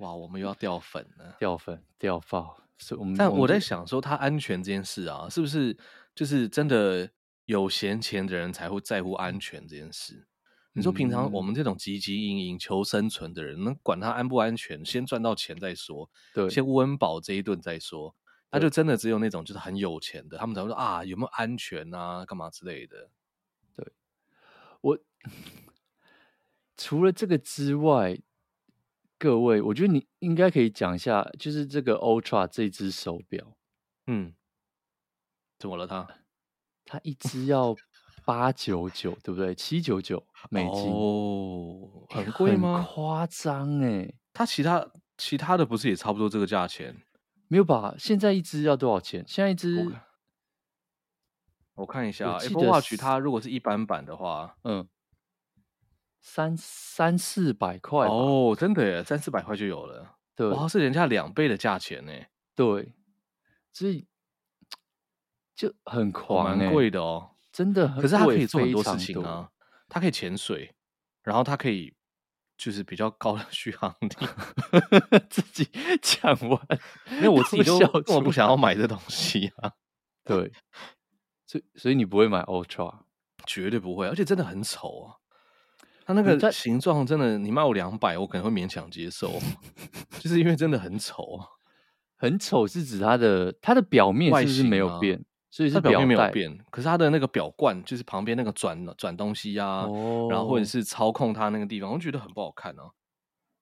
哇，我们又要掉粉了，掉粉掉爆。是我们，但我在想说，他安全这件事啊，是不是就是真的有闲钱的人才会在乎安全这件事？你说平常我们这种汲汲营营求生存的人，能、嗯、管他安不安全，先赚到钱再说，对，先温饱这一顿再说。那就真的只有那种就是很有钱的，他们才会说啊，有没有安全啊，干嘛之类的。对，我除了这个之外，各位，我觉得你应该可以讲一下，就是这个 Ultra 这只手表，嗯，怎么了它？它一只要。八九九对不对？七九九美金哦，很贵吗？很夸张哎！它其他其他的不是也差不多这个价钱？没有吧？现在一只要多少钱？现在一只，我看一下 Apple Watch，它如果是一般版的话，嗯，三三四百块哦，真的耶，三四百块就有了，对，哇，是人家两倍的价钱呢，对，所以 就很狂，蛮贵的哦。真的，可是它可以做很多事情啊！它可以潜水，然后它可以就是比较高的 续航力。自己 讲完，因为我自己都我不想要买这东西啊。对，所以所以你不会买 Ultra，绝对不会，而且真的很丑啊！它那个形状真的，你卖我两百，我可能会勉强接受，就是因为真的很丑啊。很丑是指它的它的表面是不是没有变？所以它表面没有变，可是它的那个表冠就是旁边那个转转东西呀、啊，oh. 然后或者是操控它那个地方，我觉得很不好看哦、啊。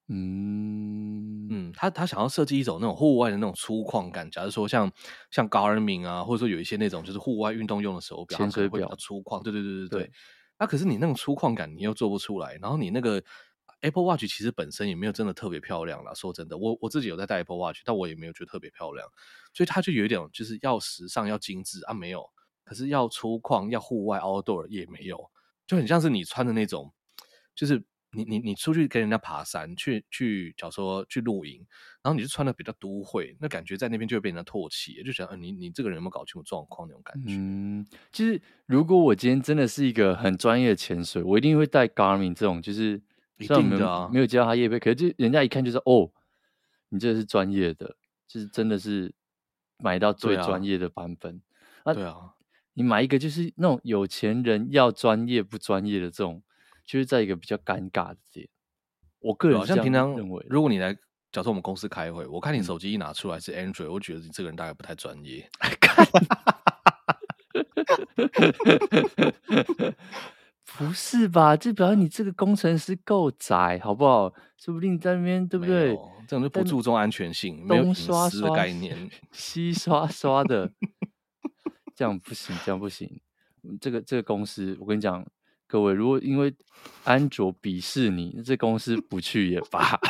嗯嗯，他他想要设计一种那种户外的那种粗犷感，假如说像像 Garmin 啊，或者说有一些那种就是户外运动用的手表，潜水表比较粗犷。对对对对对。那、啊、可是你那种粗犷感你又做不出来，然后你那个 Apple Watch 其实本身也没有真的特别漂亮啦。说真的，我我自己有在戴 Apple Watch，但我也没有觉得特别漂亮。所以它就有一点，就是要时尚、要精致啊，没有；可是要粗犷、要户外 outdoor 也没有，就很像是你穿的那种，就是你你你出去跟人家爬山，去去，假如说去露营，然后你就穿的比较都会，那感觉在那边就会被人家唾弃，就想，呃，你你这个人有没有搞清楚状况那种感觉？嗯，其实如果我今天真的是一个很专业的潜水，我一定会带 Garmin 这种，就是一定的啊，没有接到他业配，可是就人家一看就是哦，你这是专业的，就是真的是。买到最专业的版本，对啊，你买一个就是那种有钱人要专业不专业的这种，就是在一个比较尴尬的点。我个人好像平常认为，如果你来，假设我们公司开会，我看你手机一拿出来是 Android，我觉得你这个人大概不太专业。不是吧？这表示你这个工程师够宅，好不好？说不定在那边，对不对？这种就不注重安全性，没有隐私的概念，刷刷洗刷刷的，这样不行，这样不行。这个这个公司，我跟你讲，各位，如果因为安卓鄙视你，这公司不去也罢。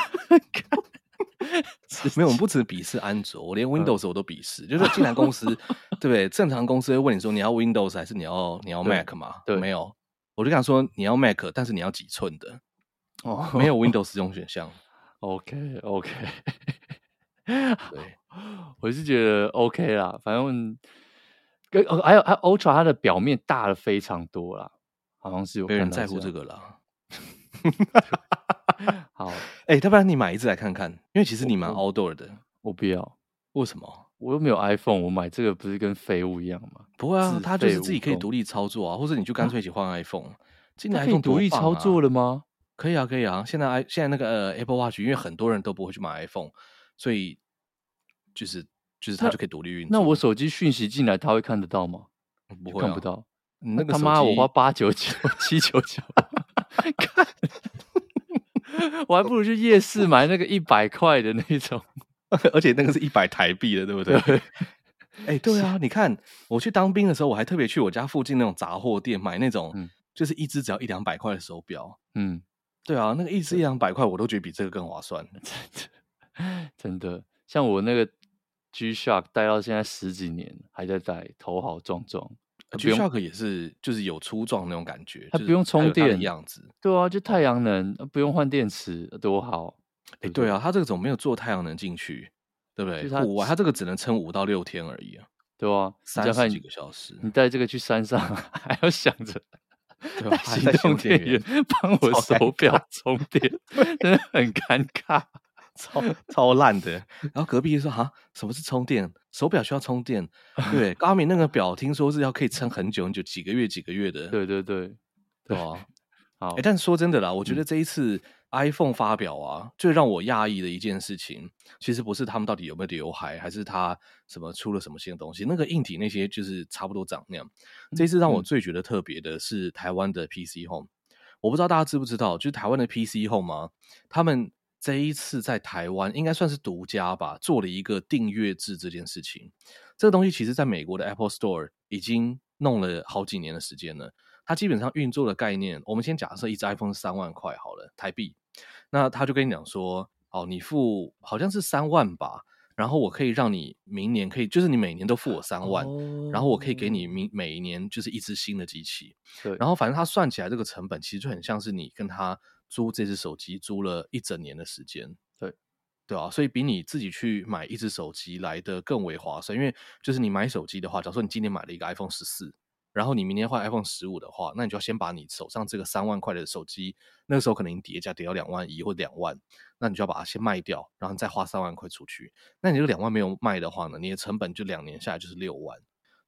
没有，我们不 只鄙视安卓，我连 Windows 我都鄙视。嗯、就是说，进来公司，对不对？正常公司会问你说，你要 Windows 还是你要你要 Mac 嘛？对，没有。我就想说，你要 Mac，但是你要几寸的？哦，没有 Windows 这种选项。OK OK，对，我是觉得 OK 啦。反正跟还有还有 Ultra，它的表面大了非常多啦，好像是有没人在乎这个啦。好，哎、欸，要不然你买一只来看看，因为其实你蛮 outdoor 的。我，我不要，为什么？我又没有 iPhone，我买这个不是跟废物一样吗？不会啊，它就是自己可以独立操作啊，或者你就干脆一起换 iPhone。今年 iPhone 独立操作了吗？可以啊，可以啊。现在 i 现在那个呃 Apple Watch，因为很多人都不会去买 iPhone，所以就是就是它就可以独立运作。那我手机讯息进来，它会看得到吗？不会、啊，看不到。那个他妈，我花八九九、七九九，看，我还不如去夜市买那个一百块的那种，而且那个是一百台币的，对不对？哎、欸，对啊，你看我去当兵的时候，我还特别去我家附近那种杂货店买那种。嗯就是一只只要一两百块的手表，嗯，对啊，那个一只一两百块，我都觉得比这个更划算，真的，真的。像我那个 G Shock 戴到现在十几年，还在戴，头好壮壮。G Shock 也是，就是有粗壮那种感觉，它不用充电的样子。对啊，就太阳能，不用换电池，多好。哎、欸，对啊，它这个怎么没有做太阳能进去？对不对？户外它这个只能撑五到六天而已啊，对啊，三十几个小时。你带这个去山上，还要想着。对吧？行动电源帮我手表充电，真的很尴尬，超超烂的。然后隔壁就说：“哈，什么是充电？手表需要充电？对，Garmin 那个表听说是要可以撑很久很久，几个月几个月的。对对对，对啊。但说真的啦，我觉得这一次。嗯 iPhone 发表啊，最让我讶异的一件事情，其实不是他们到底有没有刘海，还是他什么出了什么新的东西。那个硬体那些就是差不多长那样。这次让我最觉得特别的是台湾的 PC Home，我不知道大家知不知道，就是台湾的 PC Home 啊，他们这一次在台湾应该算是独家吧，做了一个订阅制这件事情。这个东西其实在美国的 Apple Store 已经弄了好几年的时间了。它基本上运作的概念，我们先假设一只 iPhone 是三万块好了，台币。那他就跟你讲说，哦，你付好像是三万吧，然后我可以让你明年可以，就是你每年都付我三万，哦，然后我可以给你明每一年就是一只新的机器。对，然后反正他算起来这个成本其实就很像是你跟他租这只手机租了一整年的时间。对，对啊，所以比你自己去买一只手机来的更为划算，因为就是你买手机的话，假如说你今年买了一个 iPhone 十四。然后你明年换 iPhone 十五的话，那你就要先把你手上这个三万块的手机，那个时候可能叠加叠到两万一或两万，那你就要把它先卖掉，然后再花三万块出去。那你这个两万没有卖的话呢，你的成本就两年下来就是六万。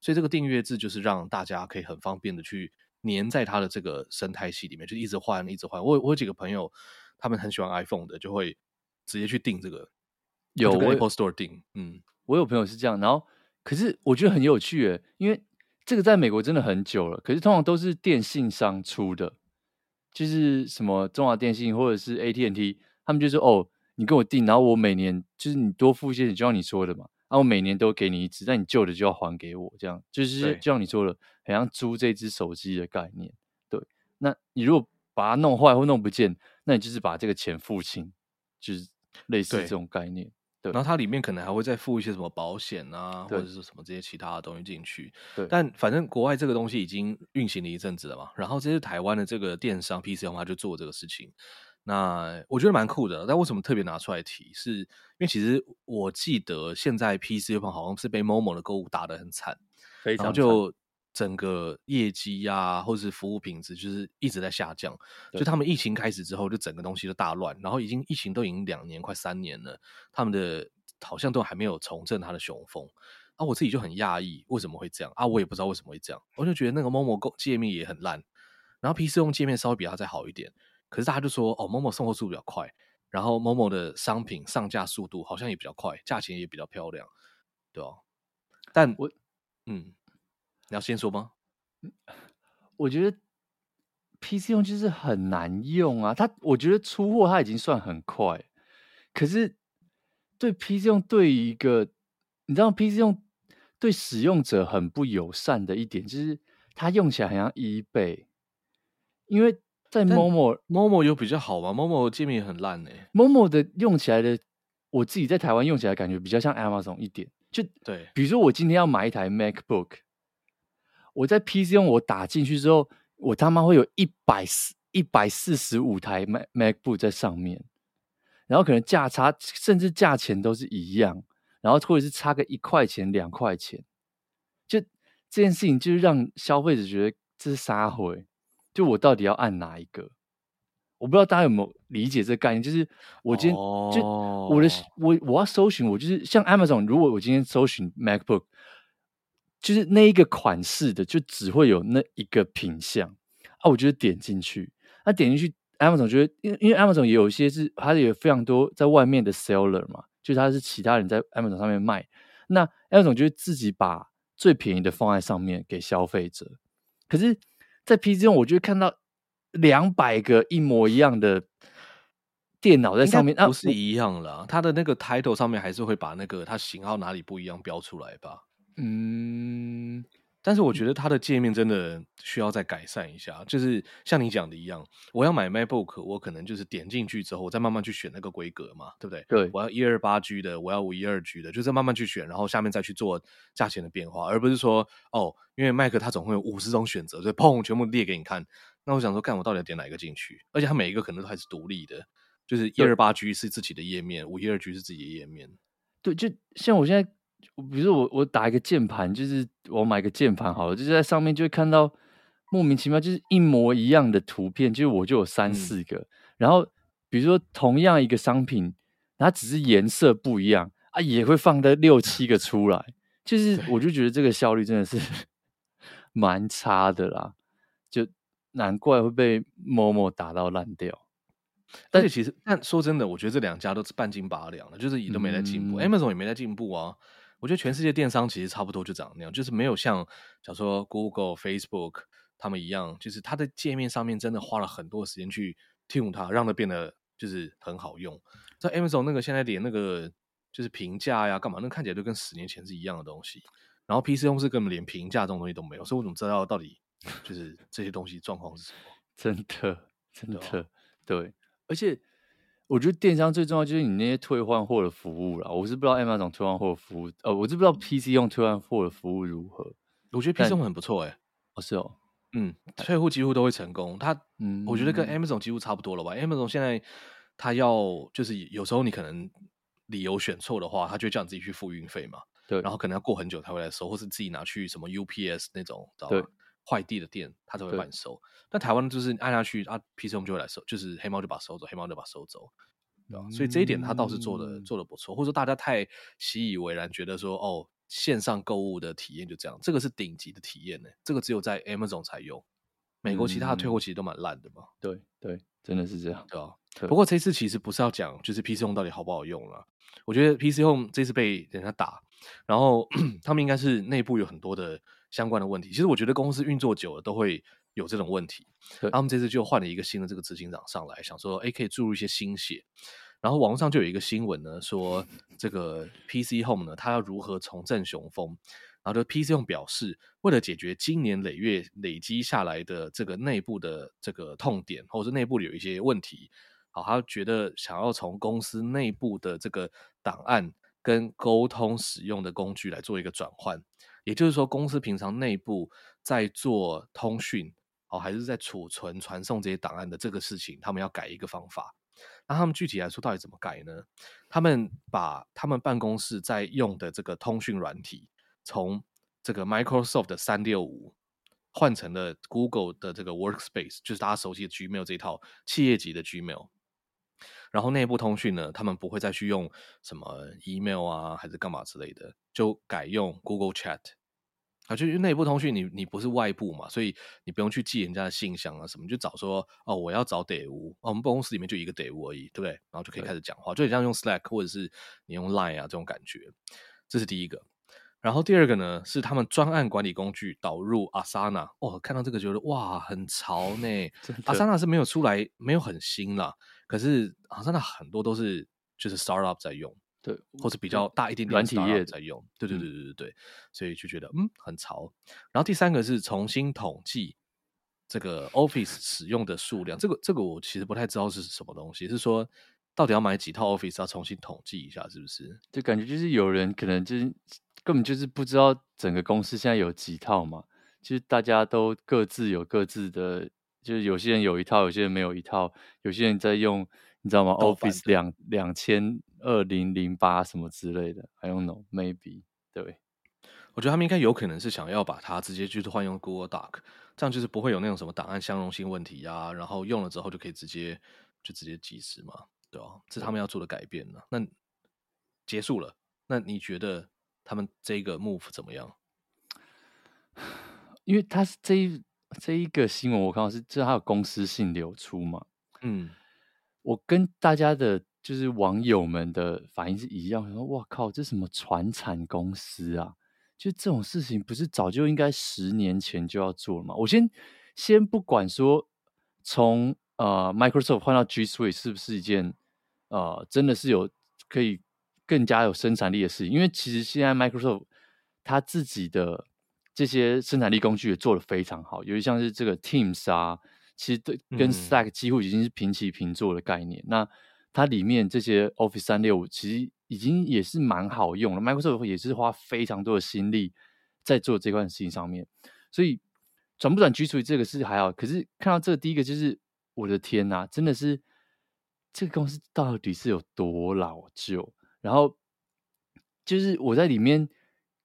所以这个订阅制就是让大家可以很方便的去粘在它的这个生态系里面，就一直换一直换。我我有几个朋友，他们很喜欢 iPhone 的，就会直接去订这个，有 Apple Store 订。嗯，我有朋友是这样，然后可是我觉得很有趣诶，因为。这个在美国真的很久了，可是通常都是电信商出的，就是什么中华电信或者是 AT&T，他们就说哦，你跟我订，然后我每年就是你多付一些，就像你说的嘛，然后我每年都给你一支，但你旧的就要还给我，这样就是就像你说的，很像租这支手机的概念。对，那你如果把它弄坏或弄不见，那你就是把这个钱付清，就是类似这种概念。然后它里面可能还会再附一些什么保险啊，或者是什么这些其他的东西进去。对，但反正国外这个东西已经运行了一阵子了嘛。然后这是台湾的这个电商 PC 的话，就做这个事情。那我觉得蛮酷的。但为什么特别拿出来提？是因为其实我记得现在 PC 方好像是被 Momo 的购物打得很惨，非常就。整个业绩呀、啊，或者是服务品质，就是一直在下降。就他们疫情开始之后，就整个东西都大乱。然后已经疫情都已经两年快三年了，他们的好像都还没有重振他的雄风。啊，我自己就很讶异，为什么会这样啊？我也不知道为什么会这样。我就觉得那个 Momo 界面也很烂，然后 PC 用界面稍微比它再好一点。可是大家就说，哦，Momo 送货速度比较快，然后 Momo 的商品上架速度好像也比较快，价钱也比较漂亮，对吧？但我，嗯。你要先说吗？我觉得 PC 用就是很难用啊。它我觉得出货它已经算很快，可是对 PC 用对于一个你知道 PC 用对使用者很不友善的一点，就是它用起来很像 eBay。因为在 Momo Momo 有比较好吗？Momo 界面也很烂呢、欸。Momo 的用起来的，我自己在台湾用起来感觉比较像 Amazon 一点。就对，比如说我今天要买一台 MacBook。我在 PC 用我打进去之后，我他妈会有一百四一百四十五台 Mac MacBook 在上面，然后可能价差甚至价钱都是一样，然后或者是差个一块钱两块钱，就这件事情就是让消费者觉得这是啥回，就我到底要按哪一个？我不知道大家有没有理解这个概念，就是我今天、oh. 就我的我我要搜寻，我就是像 Amazon，如果我今天搜寻 MacBook，就是那一个款式的，就只会有那一个品相啊，我就点进去，那、啊、点进去 Amazon 觉得，因为因为 Amazon 也有一些是它也有非常多在外面的 seller 嘛，就是它是其他人在 Amazon 上面卖，那 Amazon 就会自己把最便宜的放在上面给消费者，可是，在 PC 中我就会看到。两百个一模一样的电脑在上面，不是一样了、啊。它的那个 title 上面还是会把那个它型号哪里不一样标出来吧？嗯，但是我觉得它的界面真的需要再改善一下。就是像你讲的一样，我要买 MacBook，我可能就是点进去之后，我再慢慢去选那个规格嘛，对不对？对，我要一二八 G 的，我要五一二 G 的，就是慢慢去选，然后下面再去做价钱的变化，而不是说哦，因为 Mac 它总会有五十种选择，所以砰，全部列给你看。那我想说，看我到底要点哪一个进去？而且它每一个可能都还是独立的，就是一二八 G 是自己的页面，五一二 G 是自己的页面。对，就像我现在，比如说我我打一个键盘，就是我买个键盘好了，就是在上面就会看到莫名其妙就是一模一样的图片，就是我就有三四个。嗯、然后比如说同样一个商品，它只是颜色不一样啊，也会放的六七个出来，就是我就觉得这个效率真的是 蛮差的啦，就。难怪会被某某打到烂掉，但是其实，但说真的，我觉得这两家都是半斤八两的，就是也都没在进步。嗯、Amazon 也没在进步啊。我觉得全世界电商其实差不多就长那样，就是没有像假如说 Google、Facebook 他们一样，就是它的界面上面真的花了很多时间去 tune 它，让它变得就是很好用。在 Amazon 那个现在连那个就是评价呀、干嘛，那看起来就跟十年前是一样的东西。然后 PC 公司根本连评价这种东西都没有，所以我怎么知道到底？就是这些东西状况是什么？真的，真的，对，对。而且我觉得电商最重要就是你那些退换货的服务啦。我是不知道 Amazon 退换货的服务，呃，我是不知道 PC 用退换货的服务如何。我觉得 PC 用很不错哎、欸。哦，是哦，嗯，退货几乎都会成功。它，嗯，我觉得跟 Amazon 几乎差不多了吧、嗯、？Amazon 现在它要就是有时候你可能理由选错的话，它就叫你自己去付运费嘛。对。然后可能要过很久才会来收，或是自己拿去什么 UPS 那种，知道吗？快递的店，他才会帮你收。但台湾就是按下去啊，PC Home 就会来收，就是黑猫就把收走，黑猫就把收走，对吧？嗯、所以这一点他倒是做的做的不错，或者说大家太习以为然，觉得说哦，线上购物的体验就这样，这个是顶级的体验呢，这个只有在 Amazon 才有，美国其他的退货其实都蛮烂的嘛。嗯、对对，真的是这样，对吧？不过这次其实不是要讲就是 PC Home 到底好不好用了，我觉得 PC Home 这次被人家打，然后 他们应该是内部有很多的。相关的问题，其实我觉得公司运作久了都会有这种问题。他们这次就换了一个新的这个执行长上来，想说，哎，可以注入一些新血。然后网络上就有一个新闻呢，说这个 PC Home 呢，它要如何重振雄风。然后就 PC Home 表示，为了解决今年累月累积下来的这个内部的这个痛点，或者是内部有一些问题，好，他觉得想要从公司内部的这个档案跟沟通使用的工具来做一个转换。也就是说，公司平常内部在做通讯，哦，还是在储存、传送这些档案的这个事情，他们要改一个方法。那他们具体来说，到底怎么改呢？他们把他们办公室在用的这个通讯软体，从这个 Microsoft 的三六五换成了 Google 的这个 Workspace，就是大家熟悉的 Gmail 这一套企业级的 Gmail。然后内部通讯呢，他们不会再去用什么 email 啊，还是干嘛之类的，就改用 Google Chat 啊。就是内部通讯，你你不是外部嘛，所以你不用去记人家的信箱啊什么，就找说哦，我要找得屋，哦，我们办公室里面就一个得屋而已，对不对？然后就可以开始讲话，就很像用 Slack 或者是你用 Line 啊这种感觉。这是第一个。然后第二个呢，是他们专案管理工具导入 Asana。哦，看到这个觉得哇，很潮呢。Asana 是没有出来，没有很新啦。可是好像那很多都是就是 startup 在用，对，或者比较大一点点的 startup 在用，对对对对对对，嗯、所以就觉得嗯很潮。然后第三个是重新统计这个 Office 使用的数量，这个这个我其实不太知道是什么东西，是说到底要买几套 Office 要重新统计一下，是不是？就感觉就是有人可能就是根本就是不知道整个公司现在有几套嘛，就是大家都各自有各自的。就是有些人有一套，有些人没有一套，有些人在用，你知道吗？Office 两两千二零零八什么之类的，I don't know，maybe 对。我觉得他们应该有可能是想要把它直接就是换用 Google Doc，这样就是不会有那种什么档案相容性问题啊，然后用了之后就可以直接就直接即时嘛，对吧？这是他们要做的改变呢。那结束了，那你觉得他们这个 move 怎么样？因为他是这一这一个新闻，我看到是这他有公司性流出嘛？嗯，我跟大家的，就是网友们的反应是一样，说哇靠，这什么传产公司啊？就这种事情，不是早就应该十年前就要做了吗？我先先不管说从呃 Microsoft 换到 G Suite 是不是一件呃真的是有可以更加有生产力的事情，因为其实现在 Microsoft 它自己的。这些生产力工具也做得非常好，尤其像是这个 Teams 啊，其实对跟 Slack 几乎已经是平起平坐的概念。嗯、那它里面这些 Office 三六五其实已经也是蛮好用了，Microsoft 也是花非常多的心力在做这块事情上面。所以转不转 G Suite 这个是还好，可是看到这个第一个就是我的天呐，真的是这个公司到底是有多老旧？然后就是我在里面。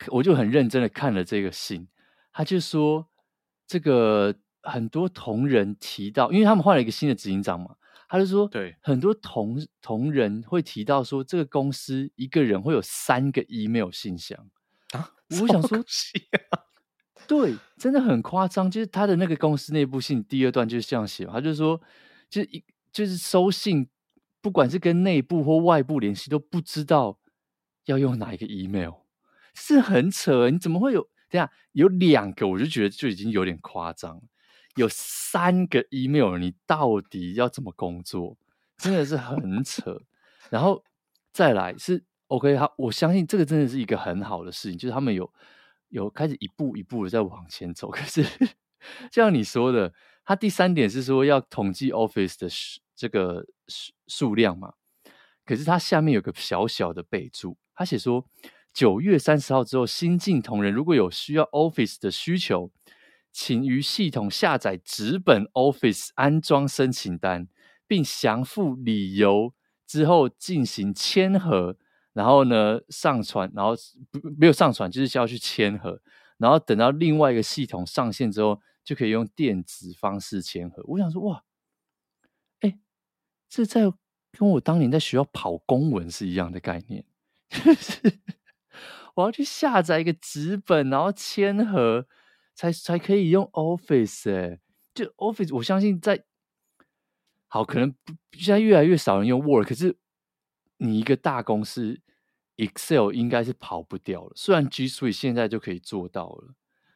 我就很认真的看了这个信，他就说这个很多同仁提到，因为他们换了一个新的执行长嘛，他就说，对，很多同同仁会提到说，这个公司一个人会有三个 email 信箱啊。我想说，对，真的很夸张。就是他的那个公司内部信第二段就是这样写，他就说，就是一就是收信，不管是跟内部或外部联系，都不知道要用哪一个 email。是很扯，你怎么会有？等下有两个，我就觉得就已经有点夸张。有三个 email，你到底要怎么工作？真的是很扯。然后再来是 OK，好，我相信这个真的是一个很好的事情，就是他们有有开始一步一步的在往前走。可是就像你说的，他第三点是说要统计 Office 的这个数数量嘛？可是他下面有个小小的备注，他写说。九月三十号之后，新进同仁如果有需要 Office 的需求，请于系统下载纸本 Office 安装申请单，并详附理由之后进行签核。然后呢，上传，然后不没有上传就是需要去签核。然后等到另外一个系统上线之后，就可以用电子方式签核。我想说，哇，哎，这在跟我当年在学校跑公文是一样的概念。我要去下载一个纸本，然后签核，才才可以用 Office 哎、就 Office，我相信在好可能现在越来越少人用 Word，可是你一个大公司 Excel 应该是跑不掉了。虽然 G Suite 现在就可以做到了，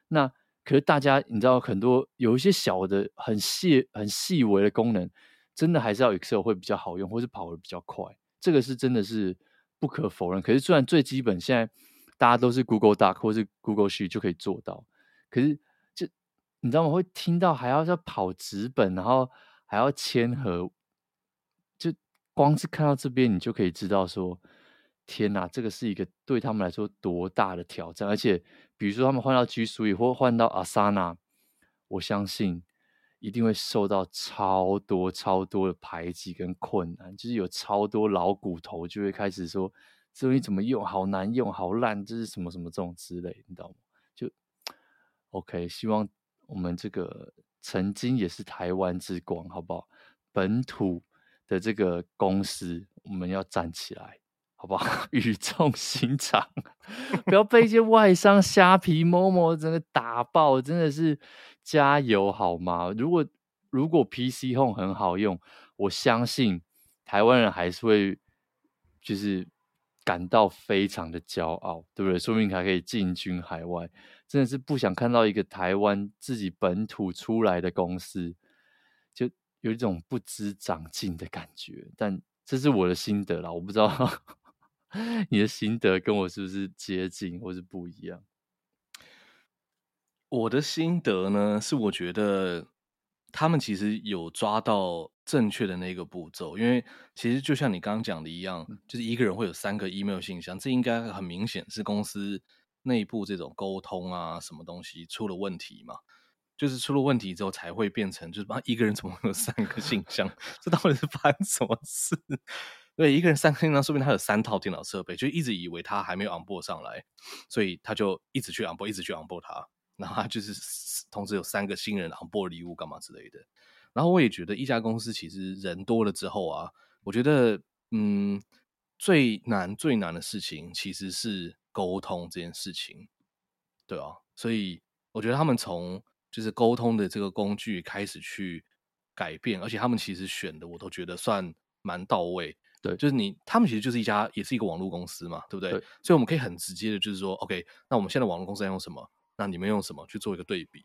那可是大家你知道很多有一些小的很细很细微的功能，真的还是要 Excel 会比较好用，或是跑得比较快。这个是真的是不可否认。可是虽然最基本现在。大家都是 Google Doc 或是 Google Sheet 就可以做到，可是就你知道吗？会听到还要再跑纸本，然后还要签合，就光是看到这边，你就可以知道说，天哪，这个是一个对他们来说多大的挑战。而且，比如说他们换到 G Suite 或换到 Asana，我相信一定会受到超多超多的排挤跟困难，就是有超多老骨头就会开始说。这东西怎么用？好难用，好烂，这是什么什么这种之类，你知道吗？就 OK，希望我们这个曾经也是台湾之光，好不好？本土的这个公司，我们要站起来，好不好？语重心长，不要被一些外商虾皮、momo 整个打爆，真的是加油好吗？如果如果 PC Home 很好用，我相信台湾人还是会就是。感到非常的骄傲，对不对？说明还可以进军海外，真的是不想看到一个台湾自己本土出来的公司，就有一种不知长进的感觉。但这是我的心得啦，我不知道 你的心得跟我是不是接近，或是不一样。我的心得呢，是我觉得他们其实有抓到。正确的那个步骤，因为其实就像你刚刚讲的一样，就是一个人会有三个 email 信箱，这应该很明显是公司内部这种沟通啊，什么东西出了问题嘛？就是出了问题之后才会变成，就是一个人怎么会有三个信箱？这到底是发生什么事？对，一个人三个信箱，说不定他有三套电脑设备，就一直以为他还没有 onboard 上来，所以他就一直去 onboard，一直去 onboard 他，然后他就是同时有三个新人 onboard 礼物干嘛之类的。然后我也觉得一家公司其实人多了之后啊，我觉得嗯，最难最难的事情其实是沟通这件事情，对啊，所以我觉得他们从就是沟通的这个工具开始去改变，而且他们其实选的我都觉得算蛮到位。对，就是你他们其实就是一家也是一个网络公司嘛，对不对？对，所以我们可以很直接的，就是说，OK，那我们现在网络公司在用什么？那你们用什么去做一个对比？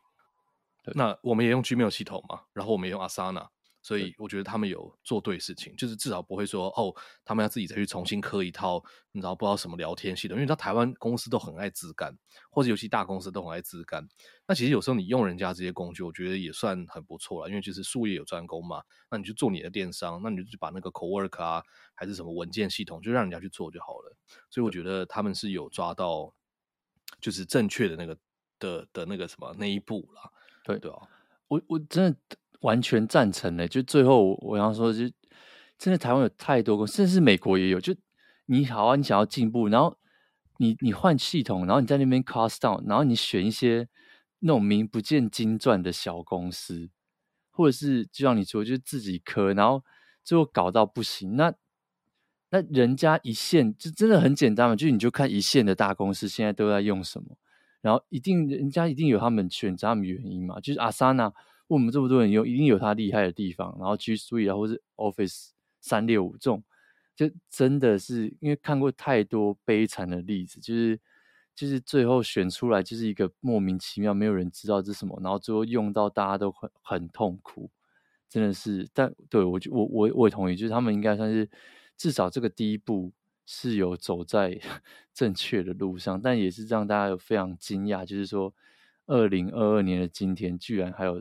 那我们也用 Gmail 系统嘛，然后我们也用 Asana，所以我觉得他们有做对事情，就是至少不会说哦，他们要自己再去重新刻一套，你知道不知道什么聊天系统，因为你知道台湾公司都很爱自干，或者尤其大公司都很爱自干。那其实有时候你用人家这些工具，我觉得也算很不错了，因为就是术业有专攻嘛。那你就做你的电商，那你就把那个 Cowork 啊，还是什么文件系统，就让人家去做就好了。所以我觉得他们是有抓到，就是正确的那个的的那个什么那一步了。对对啊，我我真的完全赞成呢。就最后我想说，就真的台湾有太多公司，甚至美国也有。就你好啊，你想要进步，然后你你换系统，然后你在那边 cost down，然后你选一些那种名不见经传的小公司，或者是就像你说，就是自己磕，然后最后搞到不行。那那人家一线就真的很简单嘛，就你就看一线的大公司现在都在用什么。然后一定人家一定有他们选择他们原因嘛，就是 Asana 为我们这么多人用，一定有他厉害的地方。然后 G Suite 啊，或是 Office 三六五这种，就真的是因为看过太多悲惨的例子，就是就是最后选出来就是一个莫名其妙，没有人知道这是什么，然后最后用到大家都很很痛苦，真的是。但对我就我我我也同意，就是他们应该算是至少这个第一步。是有走在 正确的路上，但也是让大家有非常惊讶，就是说，二零二二年的今天，居然还有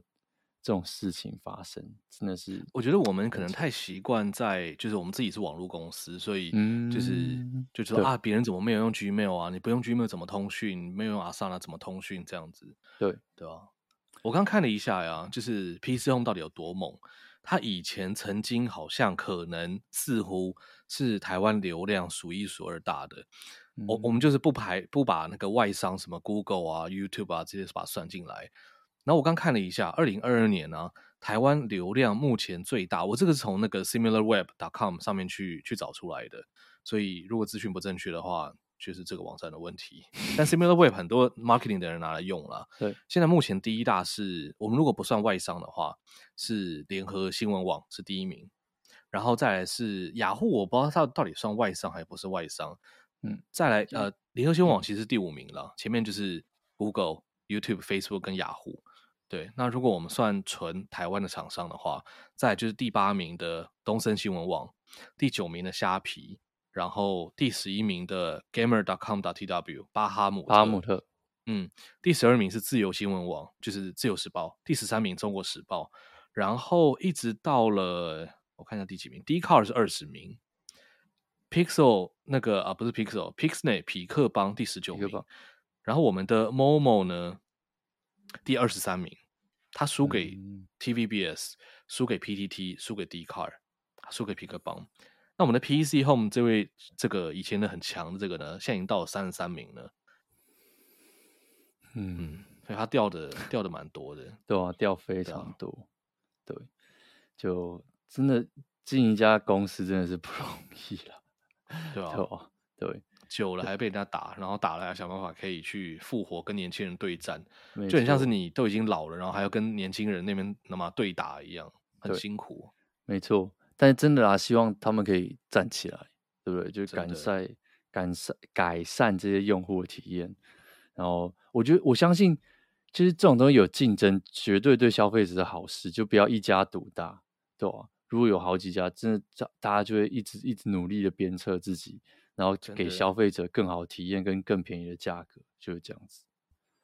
这种事情发生，真的是。我觉得我们可能太习惯在，就是我们自己是网络公司，所以就是、嗯、就是说啊，别人怎么没有用 Gmail 啊？你不用 Gmail 怎么通讯？没有用 Asana 怎么通讯？这样子，对对啊。我刚看了一下呀，就是 PC Home 到底有多猛？他以前曾经好像可能似乎是台湾流量数一数二大的，我、嗯、我们就是不排不把那个外商什么 Google 啊、YouTube 啊这些把它算进来。然后我刚看了一下，二零二二年呢、啊，台湾流量目前最大，我这个是从那个 SimilarWeb.com 上面去去找出来的，所以如果资讯不正确的话。就是这个网站的问题，但 SimilarWeb 很多 marketing 的人拿来用了。对，现在目前第一大是我们如果不算外商的话，是联合新闻网是第一名，然后再来是雅虎，我不知道它到底算外商还是不是外商。嗯，再来呃，联合新闻网其实是第五名了，前面就是 Google、YouTube、Facebook 跟雅虎。对，那如果我们算纯台湾的厂商的话，再来就是第八名的东森新闻网，第九名的虾皮。然后第十一名的 Gamer.com.tw 巴哈姆特，巴哈姆特，嗯，第十二名是自由新闻网，就是自由时报，第十三名中国时报，然后一直到了我看一下第几名，Dcard 是二十名，Pixel 那个啊不是 Pixel，Pixnay 痞客邦第十九名，然后我们的 Momo 呢第二十三名，他输给 TVBS，、嗯、输给 PTT，输给 Dcard，输给皮克邦。那我们的 PC Home 这位这个以前的很强的这个呢，现在已经到了三十三名了。嗯，所以他掉的掉的蛮多的，对啊，掉非常多。对，啊、对，就真的进一家公司真的是不 容易了，对吧、啊？对，久了还被人家打，然后打了还想办法可以去复活，跟年轻人对战，就很像是你都已经老了，然后还要跟年轻人那边那么对打一样，很辛苦。没错。但是真的啊，希望他们可以站起来，对不对？就改善、改善、改善这些用户的体验。然后，我觉得我相信，其实这种东西有竞争，绝对对消费者是好事。就不要一家独大，对吧？如果有好几家，真的大家就会一直一直努力的鞭策自己，然后给消费者更好的体验跟更便宜的价格，就是这样子。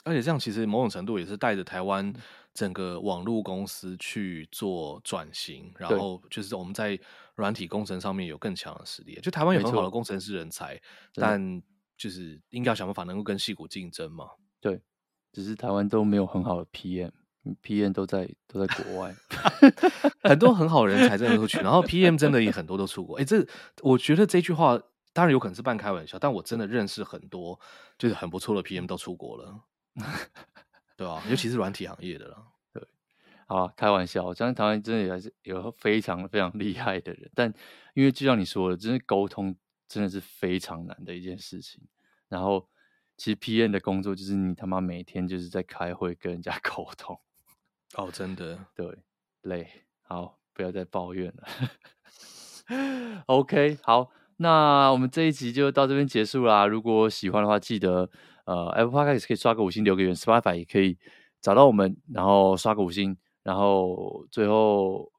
而且这样其实某种程度也是带着台湾整个网络公司去做转型，然后就是我们在软体工程上面有更强的实力。就台湾有很好的工程师人才，但就是应该要想办法能够跟戏骨竞争嘛。对，只是台湾都没有很好的 PM，PM 都在都在国外，很多很好的人才真的都去，然后 PM 真的也很多都出国。哎，这我觉得这句话当然有可能是半开玩笑，但我真的认识很多就是很不错的 PM 都出国了，对啊，尤其是软体行业的啦。对，好，开玩笑，我相信台湾真的也还是有非常非常厉害的人，但因为就像你说的，真的沟通真的是非常难的一件事情。然后，其实 PM 的工作就是你他妈每天就是在开会跟人家 沟通。哦，真的，对，累，好，不要再抱怨了。OK，好，那我们这一集就到这边结束啦。如果喜欢的话，记得呃，Apple Podcast 可以刷个五星，留个言，Spotify 也可以找到我们，然后刷个五星，然后最后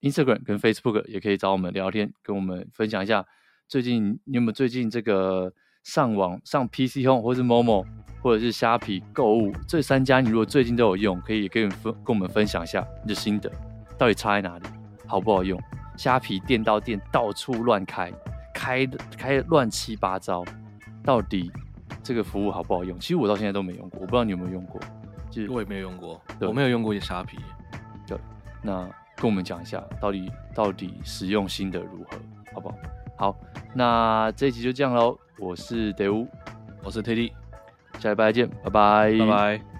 Instagram 跟 Facebook 也可以找我们聊天，跟我们分享一下最近你有没有最近这个。上网上 PC Home 或是 Momo 或者是虾皮购物，这三家你如果最近都有用，可以跟分跟我们分享一下你的心得，到底差在哪里，好不好用？虾皮店到店到处乱开，开的开乱七八糟，到底这个服务好不好用？其实我到现在都没用过，我不知道你有没有用过。就是我也没有用过，我没有用过一些虾皮。对，那跟我们讲一下，到底到底使用心得如何，好不好？好，那这一集就这样喽。我是德乌，我是 Teddy，下礼拜见，拜拜，拜拜。